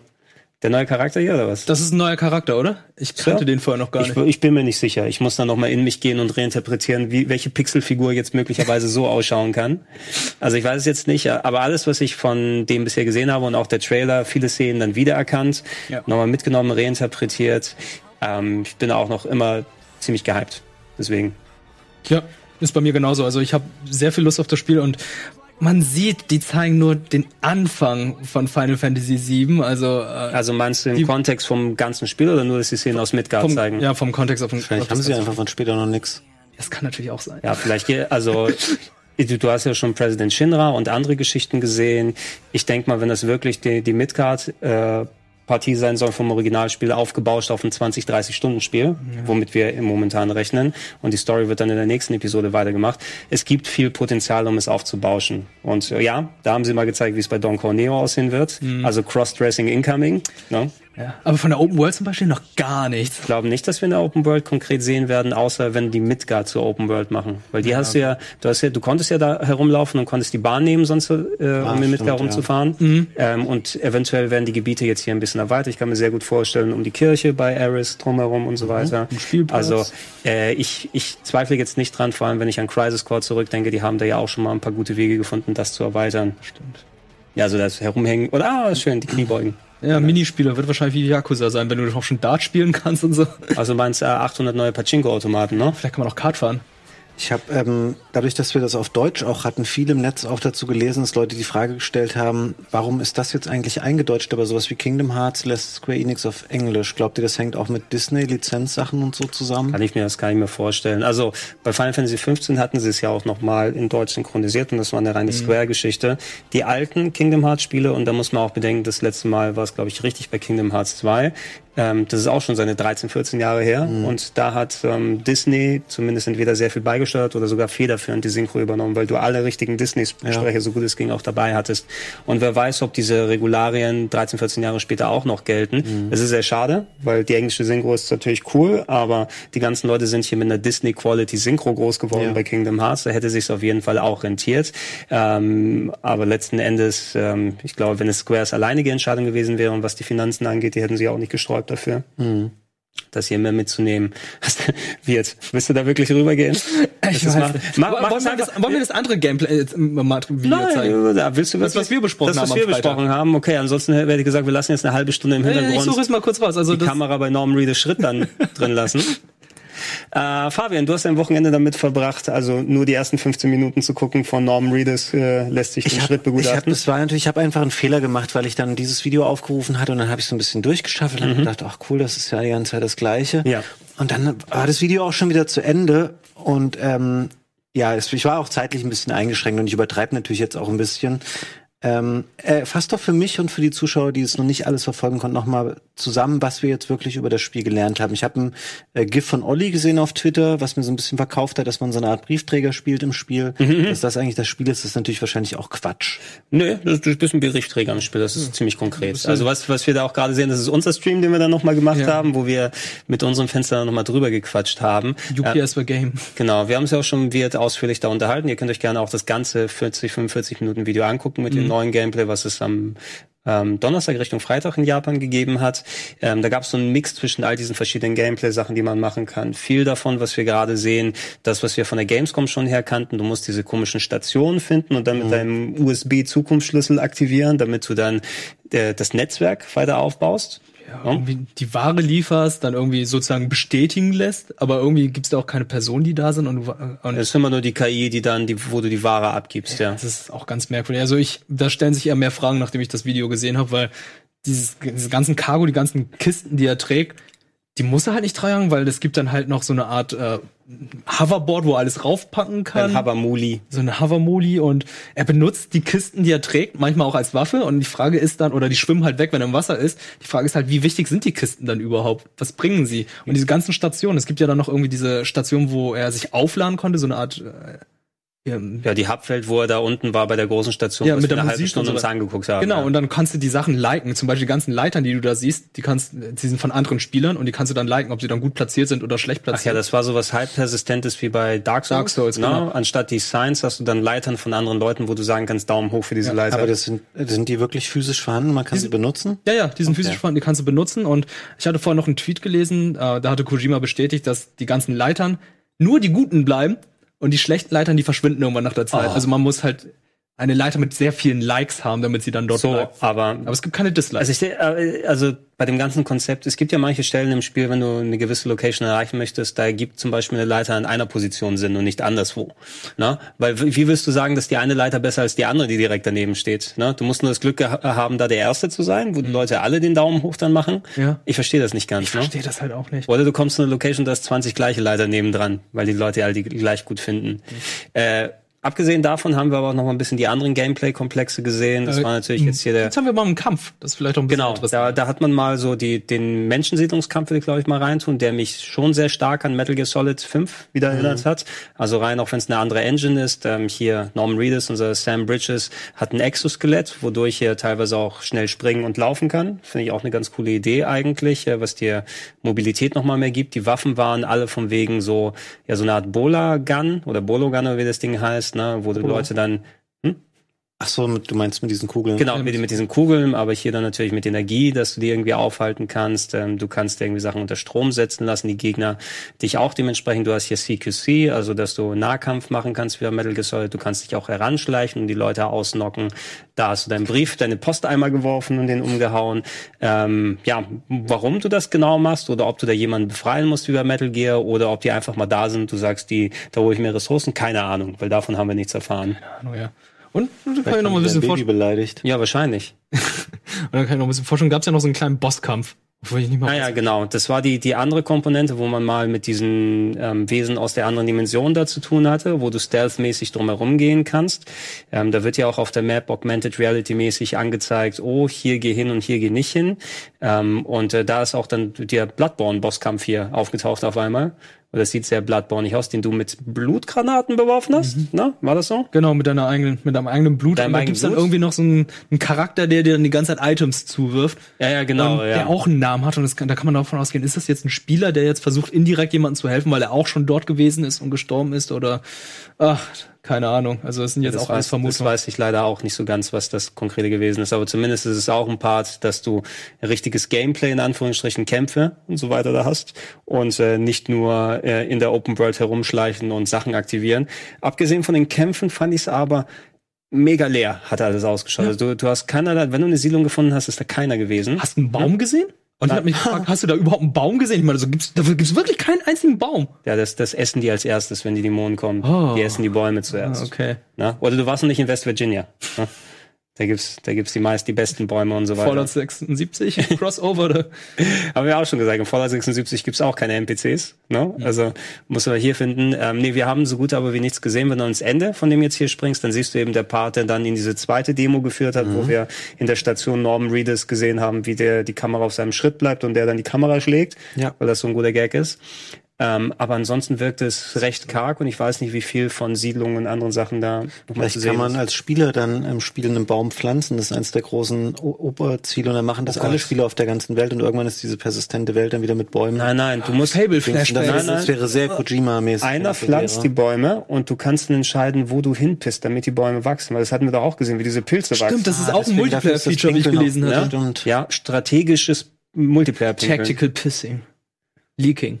Der neue Charakter hier oder was? Das ist ein neuer Charakter, oder? Ich kannte Ja. den vorher noch gar Ich, nicht. ich bin mir nicht sicher. Ich muss dann noch mal in mich gehen und reinterpretieren, wie, welche Pixelfigur jetzt möglicherweise so ausschauen kann. Also ich weiß es jetzt nicht, aber alles, was ich von dem bisher gesehen habe und auch der Trailer, viele Szenen dann wiedererkannt, Ja. nochmal mitgenommen, reinterpretiert. Ähm, ich bin auch noch immer ziemlich gehypt. Deswegen. Ja, ist bei mir genauso. Also ich habe sehr viel Lust auf das Spiel und man sieht, die zeigen nur den Anfang von Final Fantasy VII. Also, äh, Also meinst du im Die- Kontext vom ganzen Spiel oder nur, dass die Szenen aus Midgard vom, zeigen? ja, vom Kontext auf den Vielleicht haben sie einfach von später noch nix. Das kann natürlich auch sein. Ja, vielleicht, also *laughs* du, du hast ja schon President Shinra und andere Geschichten gesehen. Ich denke mal, wenn das wirklich die, die Midgard äh, Partie sein soll vom Originalspiel, aufgebauscht auf ein 20, 30 Stunden Spiel, womit wir im momentan rechnen. Und die Story wird dann in der nächsten Episode weitergemacht. Es gibt viel Potenzial, um es aufzubauschen. Und äh, ja, da haben sie mal gezeigt, wie es bei Don Corneo aussehen wird. Also Cross-Dressing incoming. Ne? Ja. Aber von der Open World zum Beispiel noch gar nichts. Ich glaube nicht, dass wir eine Open World konkret sehen werden, außer wenn die Midgard zur Open World machen. Weil die hast du ja, du hast ja, du konntest ja da herumlaufen und konntest die Bahn nehmen, sonst äh, um in Midgard ja. rumzufahren. Ähm, und eventuell werden die Gebiete jetzt hier ein bisschen erweitert. Ich kann mir sehr gut vorstellen, um die Kirche bei Eris drumherum und so weiter. Spielplatz. Also äh, ich, ich zweifle jetzt nicht dran, vor allem wenn ich an Crisis Core zurückdenke, die haben da ja auch schon mal ein paar gute Wege gefunden, das zu erweitern. Stimmt. Ja, also das Herumhängen oder ah, schön, die Kniebeugen. Ja, Minispieler wird wahrscheinlich wie Yakuza sein, wenn du auch schon Dart spielen kannst und so. Also meinst äh, 800 neue Pachinko-Automaten, ne? Vielleicht kann man auch Kart fahren. Ich habe ähm, dadurch, dass wir das auf Deutsch auch hatten, viel im Netz auch dazu gelesen, dass Leute die Frage gestellt haben, warum ist das jetzt eigentlich eingedeutscht, aber sowas wie Kingdom Hearts lässt Square Enix auf Englisch. Glaubt ihr, das hängt auch mit Disney-Lizenzsachen und so zusammen? Kann ich mir das gar nicht mehr vorstellen. Also bei Final Fantasy 15 hatten sie es ja auch noch mal in Deutsch synchronisiert und das war eine reine mhm. Square-Geschichte. Die alten Kingdom Hearts-Spiele und da muss man auch bedenken, das letzte Mal war es, glaube ich, richtig bei Kingdom Hearts 2. Ähm, das ist auch schon seine 13, 14 Jahre her. Mhm. Und da hat ähm, Disney zumindest entweder sehr viel beigesteuert oder sogar federführend die Synchro übernommen, weil du alle richtigen Disney-Sprecher, ja. so gut es ging, auch dabei hattest. Und wer weiß, ob diese Regularien 13, 14 Jahre später auch noch gelten. Mhm. Das ist sehr schade, weil die englische Synchro ist natürlich cool, aber die ganzen Leute sind hier mit einer Disney-Quality-Synchro groß geworden ja. bei Kingdom Hearts. Da hätte sich auf jeden Fall auch rentiert. Ähm, aber letzten Endes, ähm, ich glaube, wenn es Squares alleinige Entscheidung gewesen wäre und was die Finanzen angeht, die hätten sie auch nicht gestreut dafür. Mhm. Das hier mehr mitzunehmen. Wie jetzt? Willst du da wirklich rübergehen? *laughs* Ich weiß mach, mach, mach wollen, wir das, wollen wir das andere Gameplay äh, mal Video Nein, zeigen? Da willst du das, was wir besprochen das, was haben? Was wir besprochen haben. Okay, ansonsten hätte ich gesagt, wir lassen jetzt eine halbe Stunde im Hintergrund. Ich suche es mal kurz raus. Also die Kamera bei Norman Reedus Schritt dann *laughs* drin lassen. Äh, Fabian, du hast ein Wochenende damit verbracht, also nur die ersten 15 Minuten zu gucken von Norman Reedus äh, lässt sich den hab, Schritt begutachten. Ich hab, das war natürlich, ich habe einfach einen Fehler gemacht, weil ich dann dieses Video aufgerufen hatte und dann habe ich so ein bisschen durchgeschaffelt und mhm. gedacht, ach cool, das ist ja die ganze Zeit das Gleiche. Ja. Und dann war das Video auch schon wieder zu Ende und ähm, ja, es, ich war auch zeitlich ein bisschen eingeschränkt und ich übertreibe natürlich jetzt auch ein bisschen. Ähm, äh, fasst doch für mich und für die Zuschauer, die es noch nicht alles verfolgen konnten, nochmal zusammen, was wir jetzt wirklich über das Spiel gelernt haben. Ich habe ein äh, GIF von Olli gesehen auf Twitter, was mir so ein bisschen verkauft hat, dass man so eine Art Briefträger spielt im Spiel. Mhm. Dass das eigentlich das Spiel ist, ist natürlich wahrscheinlich auch Quatsch. Nö, du bist ein Briefträger im Spiel, das ist mhm. ziemlich konkret. Also was, was wir da auch gerade sehen, das ist unser Stream, den wir dann nochmal gemacht ja. haben, wo wir mit unserem Fenster nochmal drüber gequatscht haben. UPS for Game. Genau, wir haben es ja auch schon wird ausführlich da unterhalten. Ihr könnt euch gerne auch das ganze 40, 45 Minuten Video angucken mit mhm. dem neuen Gameplay, was es am ähm, Donnerstag Richtung Freitag in Japan gegeben hat. Ähm, da gab es so einen Mix zwischen all diesen verschiedenen Gameplay-Sachen, die man machen kann. Viel davon, was wir gerade sehen, das, was wir von der Gamescom schon her kannten. Du musst diese komischen Stationen finden und dann mit mhm. deinem USB-Zukunftsschlüssel aktivieren, damit du dann äh, das Netzwerk weiter aufbaust ja, irgendwie die Ware lieferst, dann irgendwie sozusagen bestätigen lässt, aber irgendwie gibt es da auch keine Personen, die da sind. Und, und es ist immer nur die KI, die dann, die, wo du die Ware abgibst, ja. ja. Das ist auch ganz merkwürdig. Also ich, da stellen sich eher mehr Fragen, nachdem ich das Video gesehen habe, weil dieses, diese ganzen Cargo, die ganzen Kisten, die er trägt, die muss er halt nicht tragen, weil es gibt dann halt noch so eine Art äh, Hoverboard, wo er alles raufpacken kann. Ein Hovermuli. So eine Hovermuli und er benutzt die Kisten, die er trägt, manchmal auch als Waffe und die Frage ist dann, oder die schwimmen halt weg, wenn er im Wasser ist. Die Frage ist halt, wie wichtig sind die Kisten dann überhaupt? Was bringen sie? Und diese ganzen Stationen, es gibt ja dann noch irgendwie diese Station, wo er sich aufladen konnte, so eine Art äh, ja, die Hubfeld, wo er da unten war bei der großen Station, ja, mit der eine halbe Stunde uns angeguckt haben. Genau, ja. und dann kannst du die Sachen liken. Zum Beispiel die ganzen Leitern, die du da siehst, die kannst, die sind von anderen Spielern und die kannst du dann liken, ob sie dann gut platziert sind oder schlecht platziert. Ach ja, das war so was halb persistentes wie bei Dark Souls. Dark Souls, ne? genau. Anstatt die Signs hast du dann Leitern von anderen Leuten, wo du sagen kannst, Daumen hoch für diese ja, Leiter. Aber das sind, sind die wirklich physisch vorhanden? Man kann die, sie benutzen? Ja, ja, die sind okay. physisch vorhanden, die kannst du benutzen. Und ich hatte vorher noch einen Tweet gelesen, äh, da hatte Kojima bestätigt, dass die ganzen Leitern nur die guten bleiben und die schlechten Leitern, die verschwinden irgendwann nach der Zeit. Oh. Also man muss halt eine Leiter mit sehr vielen Likes haben, damit sie dann dort so, bleibt. Aber, aber es gibt keine Dislikes. Also, ich, äh, also bei dem ganzen Konzept, es gibt ja manche Stellen im Spiel, wenn du eine gewisse Location erreichen möchtest, da gibt zum Beispiel eine Leiter in einer Position Sinn und nicht anderswo. Na? Weil wie willst du sagen, dass die eine Leiter besser als die andere, die direkt daneben steht? Na? Du musst nur das Glück haben, da der Erste zu sein, wo die mhm. Leute alle den Daumen hoch dann machen. Ja. Ich verstehe das nicht ganz. Ich ne? verstehe das halt auch nicht. Oder du kommst in eine Location, da ist 20 gleiche Leiter nebendran, weil die Leute alle die gleich gut finden. Mhm. Äh, Abgesehen davon haben wir aber auch noch mal ein bisschen die anderen Gameplay-Komplexe gesehen. Das äh, war natürlich jetzt hier der. Jetzt haben wir mal einen Kampf. Das ist vielleicht auch ein bisschen Genau, da, da hat man mal so die, den Menschensiedlungskampf, will ich glaube ich mal reintun, der mich schon sehr stark an Metal Gear Solid 5 wieder mhm. erinnert hat. Also rein, auch wenn es eine andere Engine ist. Ähm, hier Norman Reedus, unser Sam Bridges, hat ein Exoskelett, wodurch er teilweise auch schnell springen und laufen kann. Finde ich auch eine ganz coole Idee eigentlich, äh, was dir Mobilität noch mal mehr gibt. Die Waffen waren alle vom wegen so, ja, so eine Art Bola-Gun oder Bolo-Gun, oder wie das Ding heißt ne, wo die Leute dann? Ach so, mit, du meinst mit diesen Kugeln? Genau, mit, mit diesen Kugeln, aber hier dann natürlich mit Energie, dass du die irgendwie aufhalten kannst. Ähm, du kannst irgendwie Sachen unter Strom setzen lassen, die Gegner dich auch dementsprechend. Du hast hier CQC, also dass du Nahkampf machen kannst wie Metal Gear Solid. Du kannst dich auch heranschleichen und die Leute ausnocken. Da hast du deinen Brief, deine Post einmal geworfen und den umgehauen. Ähm, ja, warum du das genau machst oder ob du da jemanden befreien musst wie bei Metal Gear oder ob die einfach mal da sind. Du sagst, die, da hole ich mir Ressourcen. Keine Ahnung, weil davon haben wir nichts erfahren. Oh, ja. Und dann kann ich noch mal ein bisschen vorstellen. beleidigt. Ja, wahrscheinlich. *laughs* Und dann kann ich noch ein bisschen vorstellen. Gab es ja noch so einen kleinen Bosskampf. Obwohl ich nicht mal. Naja, genau. Das war die, die andere Komponente, wo man mal mit diesen ähm, Wesen aus der anderen Dimension da zu tun hatte, wo du stealth-mäßig drumherum gehen kannst. Ähm, da wird ja auch auf der Map Augmented Reality-mäßig angezeigt, oh, hier geh hin und hier geh nicht hin. Ähm, und äh, da ist auch dann der Bloodborne-Bosskampf hier aufgetaucht auf einmal. Und das sieht sehr Bloodborne aus, den du mit Blutgranaten beworfen hast. Mhm. Na, war das so? Genau, mit deiner eigenen, mit deinem eigenen Blut. Deinem und da eigenen gibt's dann irgendwie noch so einen, einen Charakter, der dir dann die ganze Zeit Items zuwirft. Ja, ja, genau. ähm, ja. Der auch einen Namen hat und das da kann man davon ausgehen, ist das jetzt ein Spieler, der jetzt versucht, indirekt jemandem zu helfen, weil er auch schon dort gewesen ist und gestorben ist oder ach, keine Ahnung. Also das sind jetzt das auch alles weiß, das Vermutungen. weiß ich leider auch nicht so ganz, was das konkrete gewesen ist. Aber zumindest ist es auch ein Part, dass du ein richtiges Gameplay in Anführungsstrichen Kämpfe und so weiter da hast und äh, nicht nur äh, in der Open World herumschleichen und Sachen aktivieren. Abgesehen von den Kämpfen fand ich es aber mega leer, hat alles ausgeschaut. Also du, du hast keiner, wenn du eine Siedlung gefunden hast, ist da keiner gewesen. Hast du einen Baum gesehen? Und ich hab mich gefragt, hast du da überhaupt einen Baum gesehen? Ich meine, so gibt's, da gibt's wirklich keinen einzigen Baum. Ja, das, das essen die als erstes, wenn die Dämonen kommen. Oh. Die essen die Bäume zuerst. Ah, okay. Na? Oder du warst noch nicht in West Virginia. Da gibt's, da gibt's die meist die besten Bäume und so weiter. Fallout 76, *laughs* Crossover? Haben wir auch schon gesagt, im Fallout 76 gibt's auch keine NPCs. Ne? Also muss man hier finden. Ähm, nee, wir haben so gut aber wie nichts gesehen. Wenn du ans Ende von dem jetzt hier springst, dann siehst du eben der Part, der dann in diese zweite Demo geführt hat, wo wir in der Station Norman Reedus gesehen haben, wie der die Kamera auf seinem Schritt bleibt und der dann die Kamera schlägt, Ja. weil das so ein guter Gag ist. Ähm, aber ansonsten wirkt es recht karg und ich weiß nicht, wie viel von Siedlungen und anderen Sachen da nochmal zu Vielleicht sehen kann man ist. als Spieler dann im Spiel einen Baum pflanzen. Das ist eines der großen O- Oberziele. Und dann machen das Oh alle Spieler auf der ganzen Welt. Und irgendwann ist diese persistente Welt dann wieder mit Bäumen. Nein, nein, du musst Fable Das, Flashback. das, Nein, das wäre sehr Kojima-mäßig. Einer pflanzt die. Bäume und du kannst dann entscheiden, wo du hinpisst, damit die Bäume wachsen. Weil das hatten wir doch auch gesehen, wie diese Pilze wachsen. Stimmt, das ist Ah, auch ein Multiplayer-Feature, wie ich gelesen noch- hatte. Ja, stimmt. Ja, strategisches multiplayer -Pinkeln. Tactical Pissing. Leaking.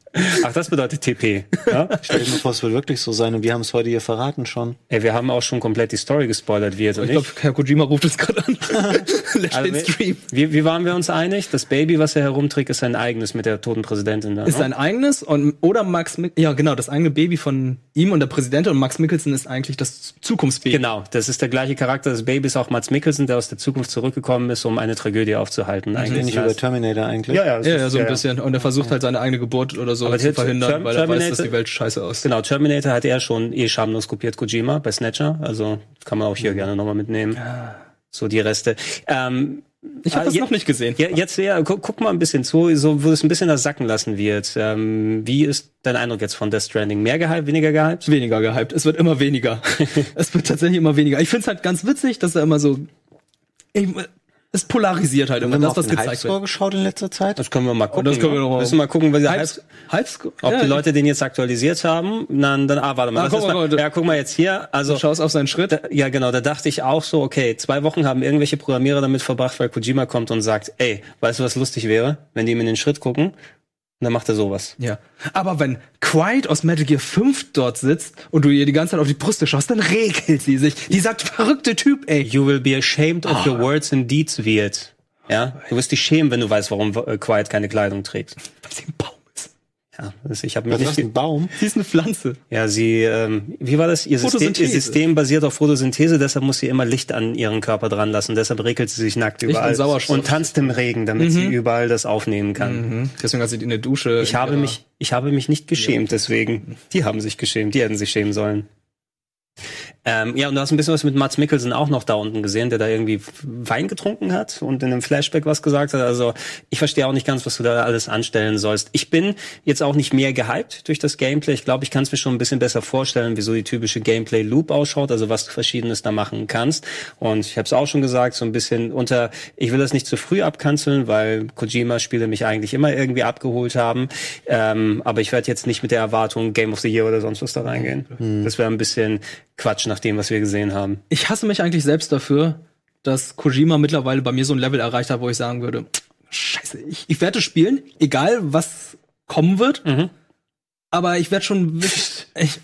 Ach, das bedeutet TP. Ja? Stell dir mal vor, es wird wirklich so sein. Und wir haben es heute hier verraten schon. Ey, wir haben auch schon komplett die Story gespoilert, wie jetzt Ich glaube, Herr Kojima ruft uns gerade an. *laughs* Lässt Also, den Stream. Wie, wie waren wir uns einig? Das Baby, was er herumträgt, ist sein eigenes mit der toten Präsidentin da. Ist ne? sein eigenes und oder Max Mick ja genau, das eigene Baby von ihm und der Präsident und Max Mikkelsen ist eigentlich das Zukunftsbaby. Genau, das ist der gleiche Charakter. Das Baby ist auch Mats Mikkelsen, der aus der Zukunft zurückgekommen ist, um eine Tragödie aufzuhalten. Bin Eigentlich ich über Terminator eigentlich. ja, ja, Ja, ist- ja, so ein bisschen. Und er versucht halt seine eigene Geburt oder so Aber zu der- verhindern, Term- weil er weiß, dass die Welt scheiße aussieht. Genau, Terminator hat er schon eh schamlos kopiert Kojima bei Snatcher, also kann man auch hier gerne nochmal mitnehmen. So die Reste. Ähm, Ich habe äh, das noch nicht gesehen. Ja, jetzt ja, guck, guck mal ein bisschen zu, so wo es ein bisschen das Sacken lassen wird. Ähm, wie ist dein Eindruck jetzt von Death Stranding? Mehr gehypt, weniger gehypt? Weniger gehypt. Es wird immer weniger. *laughs* es wird tatsächlich immer weniger. Ich find's halt ganz witzig, dass er immer so. Ich, es polarisiert halt immer das, was den gezeigt Hype-Score wird. geschaut in letzter Zeit? Das können wir mal gucken. das können wir noch mal- Müssen wir mal gucken, Hype, Hypes, Hypes, ob ja, die Leute den jetzt aktualisiert haben. Dann, dann ah, warte mal. Ah, das guck ist mal, mal. ja, guck mal jetzt hier. Also Du schaust auf seinen Schritt. Da, ja, genau, da dachte ich auch so, okay, zwei Wochen haben irgendwelche Programmierer damit verbracht, weil Kojima kommt und sagt, ey, weißt du, was lustig wäre, wenn die ihm in den Schritt gucken? Und dann macht er sowas. Ja. Aber wenn Quiet aus Metal Gear 5 dort sitzt und du ihr die ganze Zeit auf die Brüste schaust, dann regelt sie sich. Die sagt, verrückte Typ, ey. You will be ashamed of Ah. your words and deeds, wird. Ja, du wirst dich schämen, wenn du weißt, warum äh, Quiet keine Kleidung trägt. Weil sie ein Baum. Ja, das, ich habe ist nicht. das, ein Baum? *laughs* Sie ist eine Pflanze. Ja, sie, ähm, wie war das? Ihr System, ihr. System basiert auf Photosynthese, deshalb muss sie immer Licht an ihren Körper dran lassen. Deshalb regelt sie sich nackt und überall Sauerstoff. und tanzt im Regen, damit sie überall das aufnehmen kann. Mhm. Deswegen hat sie in der Dusche. Ich habe mich, ich habe mich nicht geschämt, deswegen. Die haben sich geschämt, die hätten sich schämen sollen. Ähm, ja, und du hast ein bisschen was mit Mats Mikkelsen auch noch da unten gesehen, der da irgendwie Wein getrunken hat und in einem Flashback was gesagt hat. Also ich verstehe auch nicht ganz, was du da alles anstellen sollst. Ich bin jetzt auch nicht mehr gehypt durch das Gameplay. Ich glaube, ich kann es mir schon ein bisschen besser vorstellen, wie so die typische Gameplay-Loop ausschaut, also was du Verschiedenes da machen kannst. Und ich habe es auch schon gesagt, so ein bisschen unter, ich will das nicht zu früh abkanzeln, weil Kojima-Spiele mich eigentlich immer irgendwie abgeholt haben. Ähm, aber ich werde jetzt nicht mit der Erwartung Game of the Year oder sonst was da reingehen. Das wäre ein bisschen Quatsch. Nach dem, was wir gesehen haben. Ich hasse mich eigentlich selbst dafür, dass Kojima mittlerweile bei mir so ein Level erreicht hat, wo ich sagen würde, scheiße, ich, ich werde spielen, egal was kommen wird, Mhm. aber ich werde schon *laughs* ich,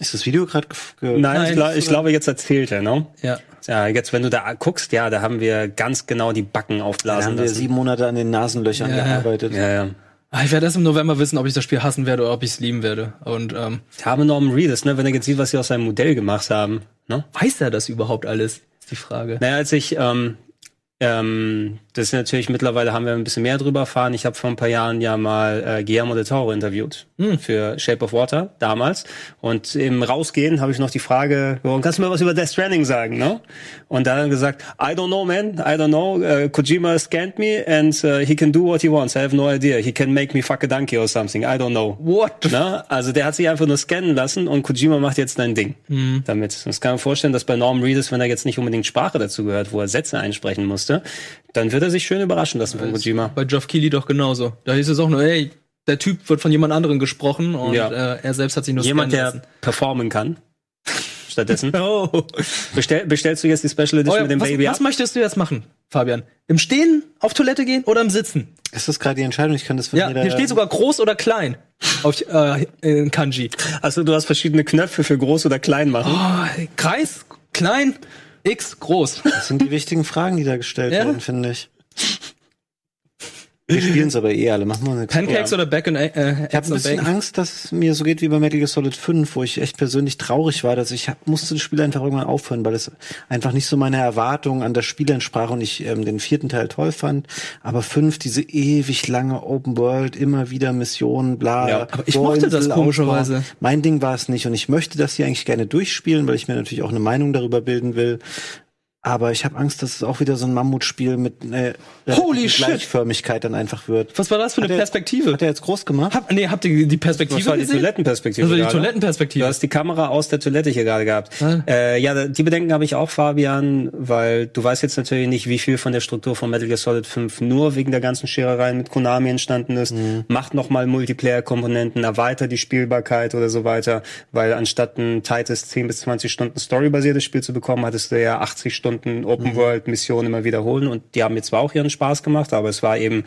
Ist das Video gerade Nein, Nein, ich, glaub, ich glaube, jetzt erzählt er, ne? ja. Ja, jetzt, wenn du da guckst, ja, da haben wir ganz genau die Backen Da aufblasen haben wir lassen. sieben Monate an den Nasenlöchern Ja. gearbeitet. Ja, ja. Ah, Ich werde erst im November wissen, ob ich das Spiel hassen werde oder ob ich es lieben werde. Und ähm, Ich habe Norman Reedus, ne, wenn er jetzt sieht, was sie aus seinem Modell gemacht haben, ne? weiß er das überhaupt alles? Ist die Frage. Naja, als ich, ähm, ähm, das ist natürlich mittlerweile haben wir ein bisschen mehr drüber erfahren. Ich habe vor ein paar Jahren ja mal äh, Guillermo del Toro interviewt für Shape of Water damals. Und im Rausgehen habe ich noch die Frage, kannst du mir was über Death Stranding sagen, ne? Und da hat er gesagt, I don't know, man, I don't know. Uh, Kojima scanned me and uh, he can do what he wants. I have no idea. He can make me fuck a donkey or something. I don't know. What? Ne? Also der hat sich einfach nur scannen lassen und Kojima macht jetzt ein Ding damit. Das kann man vorstellen, dass bei Norman Reedus, wenn er jetzt nicht unbedingt Sprache dazu gehört, wo er Sätze einsprechen musste, dann wird er sich schön überraschen lassen von Kojima. Bei Geoff Keighley doch genauso. Da hieß es auch nur, ey, der Typ wird von jemand anderem gesprochen und Ja. äh, er selbst hat sich nur Jemand, der performen kann. *laughs* Stattdessen. lassen. *laughs* Oh. Bestell, bestellst du jetzt die Special Edition Oh ja, mit dem was, Baby was ab? möchtest du jetzt machen, Fabian? Im Stehen, auf Toilette gehen oder im Sitzen? Ist das gerade die Entscheidung? Ich kann das von Ja, jeder- hier steht sogar groß oder klein auf äh, in Kanji. Also du hast verschiedene Knöpfe für groß oder klein machen. Oh, Kreis, klein, X, groß. Das sind die wichtigen Fragen, die da gestellt Ja. wurden, finde ich. Wir spielen es aber eh alle, machen wir nichts. Pancakes Ja. oder Bacon, äh, Ich habe ein bisschen? Angst, dass es mir so geht wie bei Metal Gear Solid 5, wo ich echt persönlich traurig war, dass ich hab, musste das Spiel einfach irgendwann aufhören, weil es einfach nicht so meine Erwartungen an das Spiel entsprach und ich ähm, den vierten Teil toll fand. Aber fünf, diese ewig lange Open World, immer wieder Missionen, bla. Ja, aber ich mochte das komischerweise. Mein Ding war es nicht und ich möchte das hier eigentlich gerne durchspielen, weil ich mir natürlich auch eine Meinung darüber bilden will. Aber ich habe Angst, dass es auch wieder so ein Mammutspiel mit äh, Holy shit. Gleichförmigkeit dann einfach wird. Was war das für eine Hat er- Perspektive? Hat er jetzt groß gemacht? Hab, nee, habt ihr die Perspektive Das war die gesehen? Toilettenperspektive. Das war die gerade. Toilettenperspektive. Du hast die Kamera aus der Toilette hier gerade gehabt. Ah. Äh, ja, die Bedenken habe ich auch, Fabian, weil du weißt jetzt natürlich nicht, wie viel von der Struktur von Metal Gear Solid 5 nur wegen der ganzen Scherereien mit Konami entstanden ist. Macht nochmal Multiplayer-Komponenten, erweitert die Spielbarkeit oder so weiter, weil anstatt ein tightes 10 bis 20 Stunden Story-basiertes Spiel zu bekommen, hattest du ja 80 Stunden Open-World-Missionen immer wiederholen und die haben mir zwar auch ihren Spaß gemacht, aber es war eben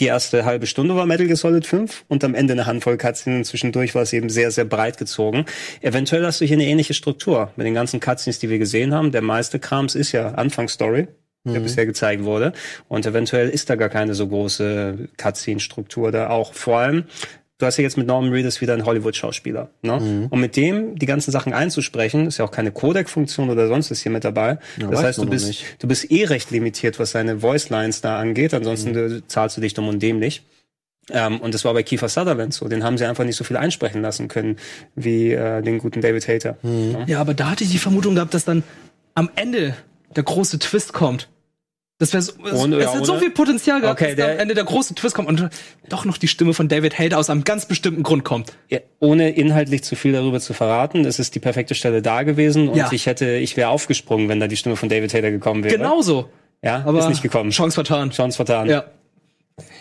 die erste halbe Stunde war Metal Gear Solid 5 und am Ende eine Handvoll Cutscenes. Zwischendurch war es eben sehr, sehr breit gezogen. Eventuell hast du hier eine ähnliche Struktur mit den ganzen Cutscenes, die wir gesehen haben. Der meiste Krams ist ja Anfangsstory, der bisher gezeigt wurde. Und eventuell ist da gar keine so große Cutscene-Struktur da auch. Vor allem, du hast ja jetzt mit Norman Reedus wieder einen Hollywood-Schauspieler. Ne? Und mit dem die ganzen Sachen einzusprechen, ist ja auch keine Codec-Funktion oder sonst was hier mit dabei. das weiß heißt, du bist, nicht. du bist eh recht limitiert, was seine Voice-Lines da angeht. Ansonsten du, zahlst du dich dumm und dämlich. Ähm, und das war bei Kiefer Sutherland so. Den haben sie einfach nicht so viel einsprechen lassen können wie äh, den guten David Hater. Ja. Ja, aber da hatte ich die Vermutung gehabt, dass dann am Ende der große Twist kommt. Das wäre so, es, Ohne- es ja, hat so viel Potenzial gehabt, Okay, dass da am der- Ende der große Twist kommt und doch noch die Stimme von David Hayter aus einem ganz bestimmten Grund kommt. Ja, ohne inhaltlich zu viel darüber zu verraten, es ist die perfekte Stelle da gewesen und Ja. ich hätte, ich wäre aufgesprungen, wenn da die Stimme von David Hater gekommen wäre. Genauso. Ja, Aber ist nicht gekommen. Chance vertan. Chance vertan. Ja.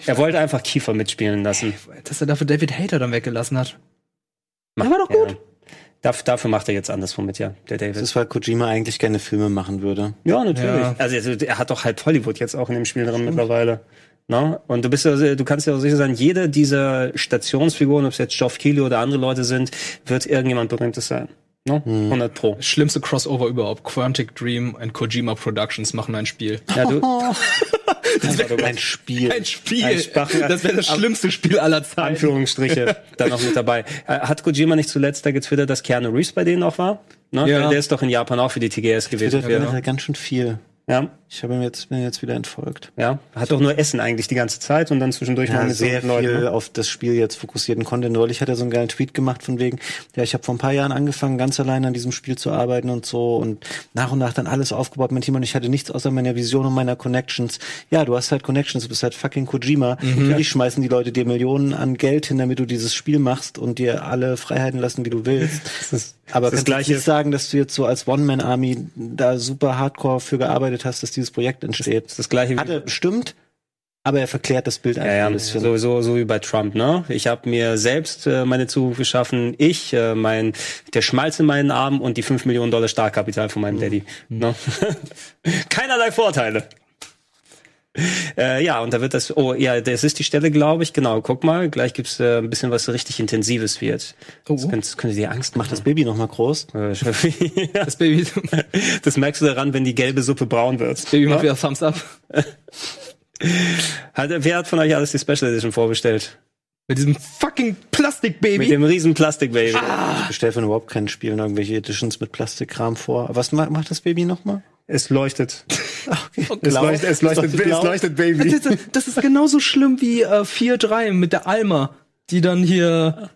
Er wollte einfach Kiefer mitspielen lassen. Dass er dafür David Hayter dann weggelassen hat. Der war doch gut. Ja. Dafür macht er jetzt anderswo mit, ja, der David. Das ist, weil Kojima eigentlich gerne Filme machen würde. Ja, natürlich. Ja. Also er- er hat doch halb Hollywood jetzt auch in dem Spiel drin mittlerweile. Na? Und du bist ja, du kannst ja auch sicher sein, jede dieser Stationsfiguren, ob es jetzt Geoff Keighley oder andere Leute sind, wird irgendjemand Berühmtes sein. Ne? 100 Pro. Schlimmste Crossover überhaupt. Quantic Dream und Kojima Productions machen ein Spiel. Ja, du, *laughs* Das wäre ein Spiel. Ein Spiel. Ein Sprachen- das wäre das schlimmste Spiel aller Zeiten. Anführungsstriche, dann noch mit dabei. Äh, Hat Kojima nicht zuletzt da getwittert, dass Keanu Reeves bei denen auch war? Ne? Ja. Der, der ist doch in Japan auch für die TGS gewesen. Da ja. ganz schön viel. Ja, Ich habe ihm jetzt, bin jetzt wieder entfolgt. ja. Hat doch nur Essen eigentlich die ganze Zeit und dann zwischendurch mal Ja, mit so sehr Leuten. viel ne? auf das Spiel jetzt fokussierten Content. Neulich hat er so einen geilen Tweet gemacht von wegen, ja, ich habe vor ein paar Jahren angefangen, ganz allein an diesem Spiel zu arbeiten und so und nach und nach dann alles aufgebaut mit Team und ich hatte nichts außer meiner Vision und meiner Connections. Ja, du hast halt Connections, du bist halt fucking Kojima. Natürlich schmeißen die Leute dir Millionen an Geld hin, damit du dieses Spiel machst und dir alle Freiheiten lassen, wie du willst. *laughs* Aber das kannst du nicht sagen, dass du jetzt so als One-Man-Army da super hardcore für gearbeitet hast, dass dieses Projekt entsteht. Das ist das gleiche Hatte bestimmt, Aber er verklärt das Bild einfach Ja, ja, ein bisschen. so, so, so wie bei Trump, ne? Ich habe mir selbst äh, meine Zukunft geschaffen. Ich, äh, mein, der Schmalz in meinen Armen und die 5 Millionen Dollar Startkapital von meinem Daddy. Ne? *laughs* Keinerlei Vorteile. Äh, ja, und da wird das, oh ja, das ist die Stelle, glaube ich. Genau, guck mal, gleich gibt's äh, ein bisschen was richtig Intensives wird. Das könnte, das könnte dir Angst Macht das Baby noch mal groß. machen. *laughs* Ja, Das Baby, das merkst du daran, wenn die gelbe Suppe braun wird. Baby macht wieder Thumbs up. *laughs* Hat, wer hat von euch alles die Special Edition vorbestellt? Mit diesem fucking Mit Plastikbaby. dem riesen Plastikbaby. Ich bestelle von überhaupt keinen Spielen irgendwelche Editions mit Plastikkram vor. Was ma macht das Baby noch mal? Es leuchtet. *laughs* Okay. Es leuchtet, es leuchtet, es leuchtet Baby. Das ist, das ist genauso schlimm wie äh, 4-3 mit der Alma, die dann hier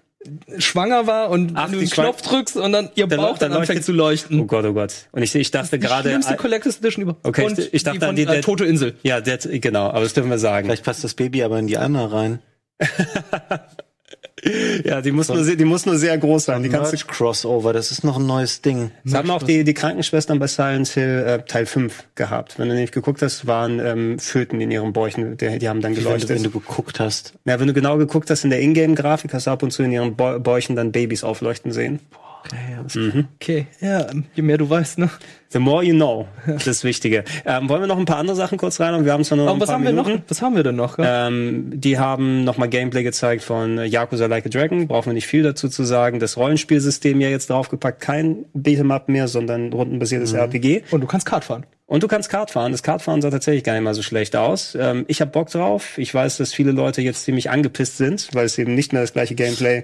schwanger war und Ach, wenn du die den Knopf drückst und dann ihr Dann Bauch leuchtet- dann anfängt zu leuchten. Oh Gott, oh Gott. Und ich, ich dachte die gerade. schlimmste Collectors Edition über. Okay, und ich- ich dachte die an von, die- äh, der- Tote Insel. Ja, der, genau, aber das dürfen wir sagen. Vielleicht passt das Baby aber in die Alma rein. *laughs* *laughs* Ja, die muss, nur, sehr- die muss nur sehr groß sein. Die Merch Crossover, das ist noch ein neues Ding. das haben auch die, die Krankenschwestern bei Silent Hill äh, Teil 5 gehabt. Wenn du nämlich geguckt hast, waren ähm, Föten in ihren Bäuchen, die, die haben dann Wenn du, geleuchtet. wenn du geguckt hast. ja, wenn du genau geguckt hast in der Ingame-Grafik, hast du ab und zu in ihren Bäu- Bäuchen dann Babys aufleuchten sehen. Okay, ja, ähm, je mehr du weißt, ne? The more you know, das ist das Wichtige. Ähm, wollen wir noch ein paar andere Sachen kurz rein? Wir haben zwar nur Aber ein was paar haben wir Minuten. noch? Was haben wir denn noch? Ja? Ähm, die haben nochmal Gameplay gezeigt von Yakuza Like a Dragon. Brauchen wir nicht viel dazu zu sagen. Das Rollenspielsystem ja jetzt draufgepackt. Kein Beat'em-up mehr, sondern rundenbasiertes RPG. Und du kannst Kart fahren. Und du kannst Kart fahren. Das Kartfahren sah tatsächlich gar nicht mal so schlecht aus. Ähm, ich habe Bock drauf. Ich weiß, dass viele Leute jetzt ziemlich angepisst sind, weil es eben nicht mehr das gleiche Gameplay.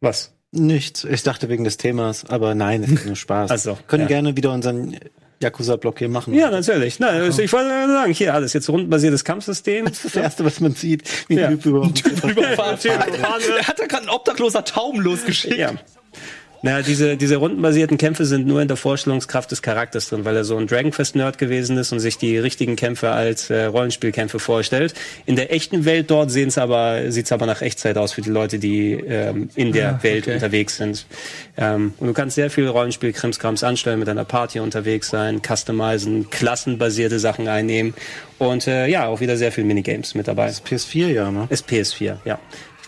Was? Nichts. Ich dachte wegen des Themas, aber nein, es ist nur Spaß. *laughs* Ach so, Können ja. gerne wieder unseren Yakuza-Block hier machen. Ja, natürlich. Nein, also ich wollte nur sagen, hier alles jetzt rundenbasiertes Kampfsystem. Das ist das Erste, was man sieht, wie Ja. ein Typ über *laughs* Überfahren. *laughs* Ja, Er hat da gerade ein obdachloser Tauben losgeschickt. Ja. Naja, diese, diese rundenbasierten Kämpfe sind nur in der Vorstellungskraft des Charakters drin, weil er so ein Dragonfest-Nerd gewesen ist und sich die richtigen Kämpfe als äh, Rollenspielkämpfe vorstellt. In der echten Welt dort sieht's aber, sieht's aber nach Echtzeit aus für die Leute, die ähm, in der Ah, Welt okay. unterwegs sind. Ähm, und du kannst sehr viel Rollenspiel-Krimskrams anstellen, mit deiner Party unterwegs sein, customizen, klassenbasierte Sachen einnehmen und äh, ja, auch wieder sehr viel Minigames mit dabei. PS4, ja, ne? Ist PS4, ja.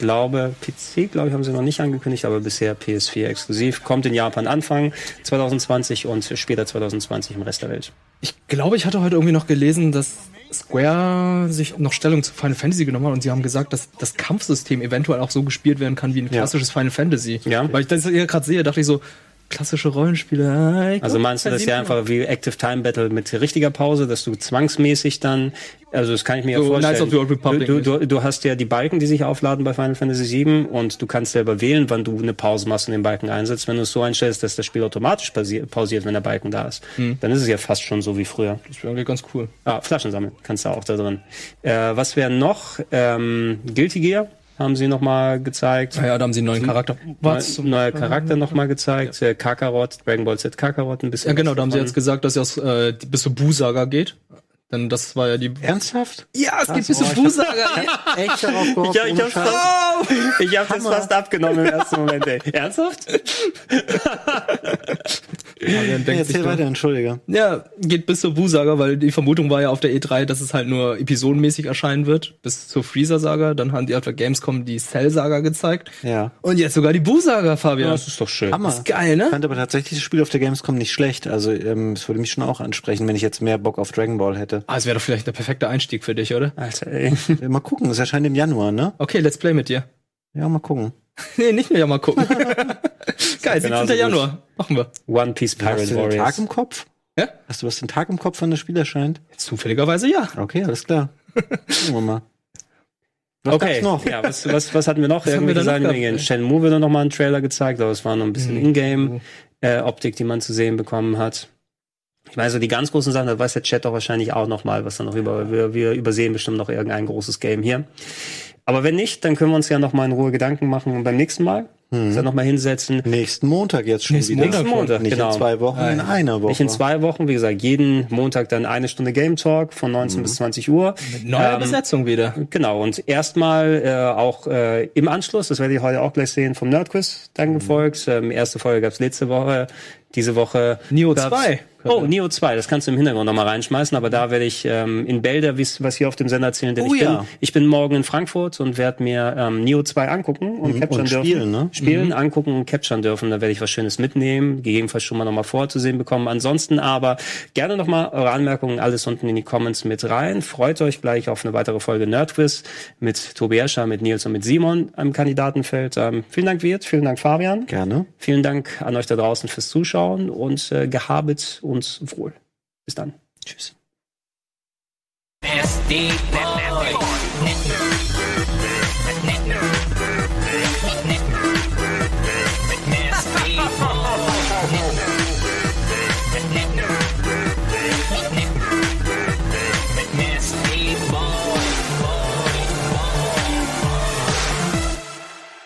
Ich glaube, PC, glaube ich, haben sie noch nicht angekündigt, aber bisher PS4 exklusiv. Kommt in Japan Anfang 2020 und später 2020 im Rest der Welt. Ich glaube, ich hatte heute irgendwie noch gelesen, dass Square sich noch Stellung zu Final Fantasy genommen hat und sie haben gesagt, dass das Kampfsystem eventuell auch so gespielt werden kann wie ein klassisches Final Fantasy. Ja. Weil ich das hier gerade sehe, dachte ich so, klassische Rollenspiele. äh, ich Also meinst du das ja einfach wie Active Time Battle mit richtiger Pause, dass du zwangsmäßig dann, also das kann ich mir So ja vorstellen. Knights of the Old Republic du, du, du, hast ja die Balken, die sich aufladen bei Final Fantasy VII und du kannst selber wählen, wann du eine Pause machst und den Balken einsetzt. Wenn du es so einstellst, dass das Spiel automatisch pausi- pausiert, wenn der Balken da ist, Hm. dann ist es ja fast schon so wie früher. Das wäre irgendwie ganz cool. Ah, Flaschen sammeln kannst du auch da drin. Äh, was wäre noch? Ähm, Guilty Gear haben sie noch mal gezeigt. Ja, da haben sie einen neuen Charakter. Was? Neu, neuer Charakter noch mal gezeigt. Äh, Kakarot, Dragon Ball Z Kakarot ein bisschen. Ja, genau, da haben sie jetzt gesagt, dass es äh, bis zur Bu-Saga geht. Denn das war ja die. Ernsthaft? Ja, es geht bis oh, zur ich hab- Bu-Saga. Echt darauf gehofft? Ja, ich ohne hab's Scheiß? fast, ich hab das fast abgenommen im ersten Moment, ey. Ernsthaft? Ja, dann Ja, erzähl so- weiter, entschuldige. Ja, geht bis zur Bu-Saga, weil die Vermutung war ja auf der E3, dass es halt nur episodenmäßig erscheinen wird, bis zur Freezer-Saga. Dann haben die auf der Gamescom die Cell-Saga gezeigt. Ja. Und jetzt sogar die Bu-Saga, Fabian. Das ist doch schön. Hammer. ist geil, ne? Ich fand aber tatsächlich das Spiel auf der Gamescom nicht schlecht. Also ähm, es würde mich schon auch ansprechen, wenn ich jetzt mehr Bock auf Dragon Ball hätte. Ah, es wäre doch vielleicht der perfekte Einstieg für dich, oder? Alter, ey. Äh, *laughs* Mal gucken, es erscheint im Januar, ne? Okay, let's play mit dir. Ja, mal gucken. *laughs* nee, nicht mehr ja mal gucken. *laughs* geil, 17. Genauso gut. Januar. Machen wir. One Piece Hast Pirate du den Tag Warriors. im Kopf? Ja? Hast du was den Tag im Kopf, wann das Spiel erscheint? Zufälligerweise ja. Okay, alles klar. Gucken wir mal. Was Okay, noch? ja, was, was, was hatten wir noch? Was haben wir da noch Sachen gehabt, in ey? Shenmue wurde noch mal ein Trailer gezeigt, aber es war noch ein bisschen Mhm. Ingame-Optik, die man zu sehen bekommen hat. Ich meine, so die ganz großen Sachen, da weiß der Chat doch wahrscheinlich auch noch mal, was da noch über, wir, wir übersehen bestimmt noch irgendein großes Game hier. Aber wenn nicht, dann können wir uns ja noch mal in Ruhe Gedanken machen beim nächsten Mal. Hm. Dann nochmal hinsetzen. Nächsten Montag jetzt schon Nächsten wieder. Montag Nächsten Montag, Nicht genau. in zwei Wochen, in einer Woche. Nicht in zwei Wochen, wie gesagt, jeden Montag dann eine Stunde Game Talk von 19 bis 20 Uhr. Neue Ähm, Besetzung wieder. Genau, und erstmal äh, auch äh, im Anschluss, das werdet ihr heute auch gleich sehen, vom Nerdquiz dann gefolgt. Ähm, erste Folge gab's letzte Woche, diese Woche. Neo gab's- 2. Oh, Neo 2, das kannst du im Hintergrund nochmal reinschmeißen, aber da werde ich ähm, in Bälder wies- was hier auf dem Sender erzählen, denn Oh ich, ja. bin, ich bin morgen in Frankfurt und werde mir ähm, Neo 2 angucken und capturen und dürfen. spielen, ne? Spielen, angucken und capturen dürfen. Da werde ich was Schönes mitnehmen, gegebenenfalls schon mal nochmal vorzusehen bekommen. Ansonsten aber gerne nochmal eure Anmerkungen, alles unten in die Comments mit rein. Freut euch gleich auf eine weitere Folge Nerdquiz mit Tobi Escher, mit Nils und mit Simon am Kandidatenfeld. Ähm, vielen Dank, Wirt, vielen Dank, Fabian. Gerne. Vielen Dank an euch da draußen fürs Zuschauen und äh, gehabet uns wohl. Bis dann. Tschüss.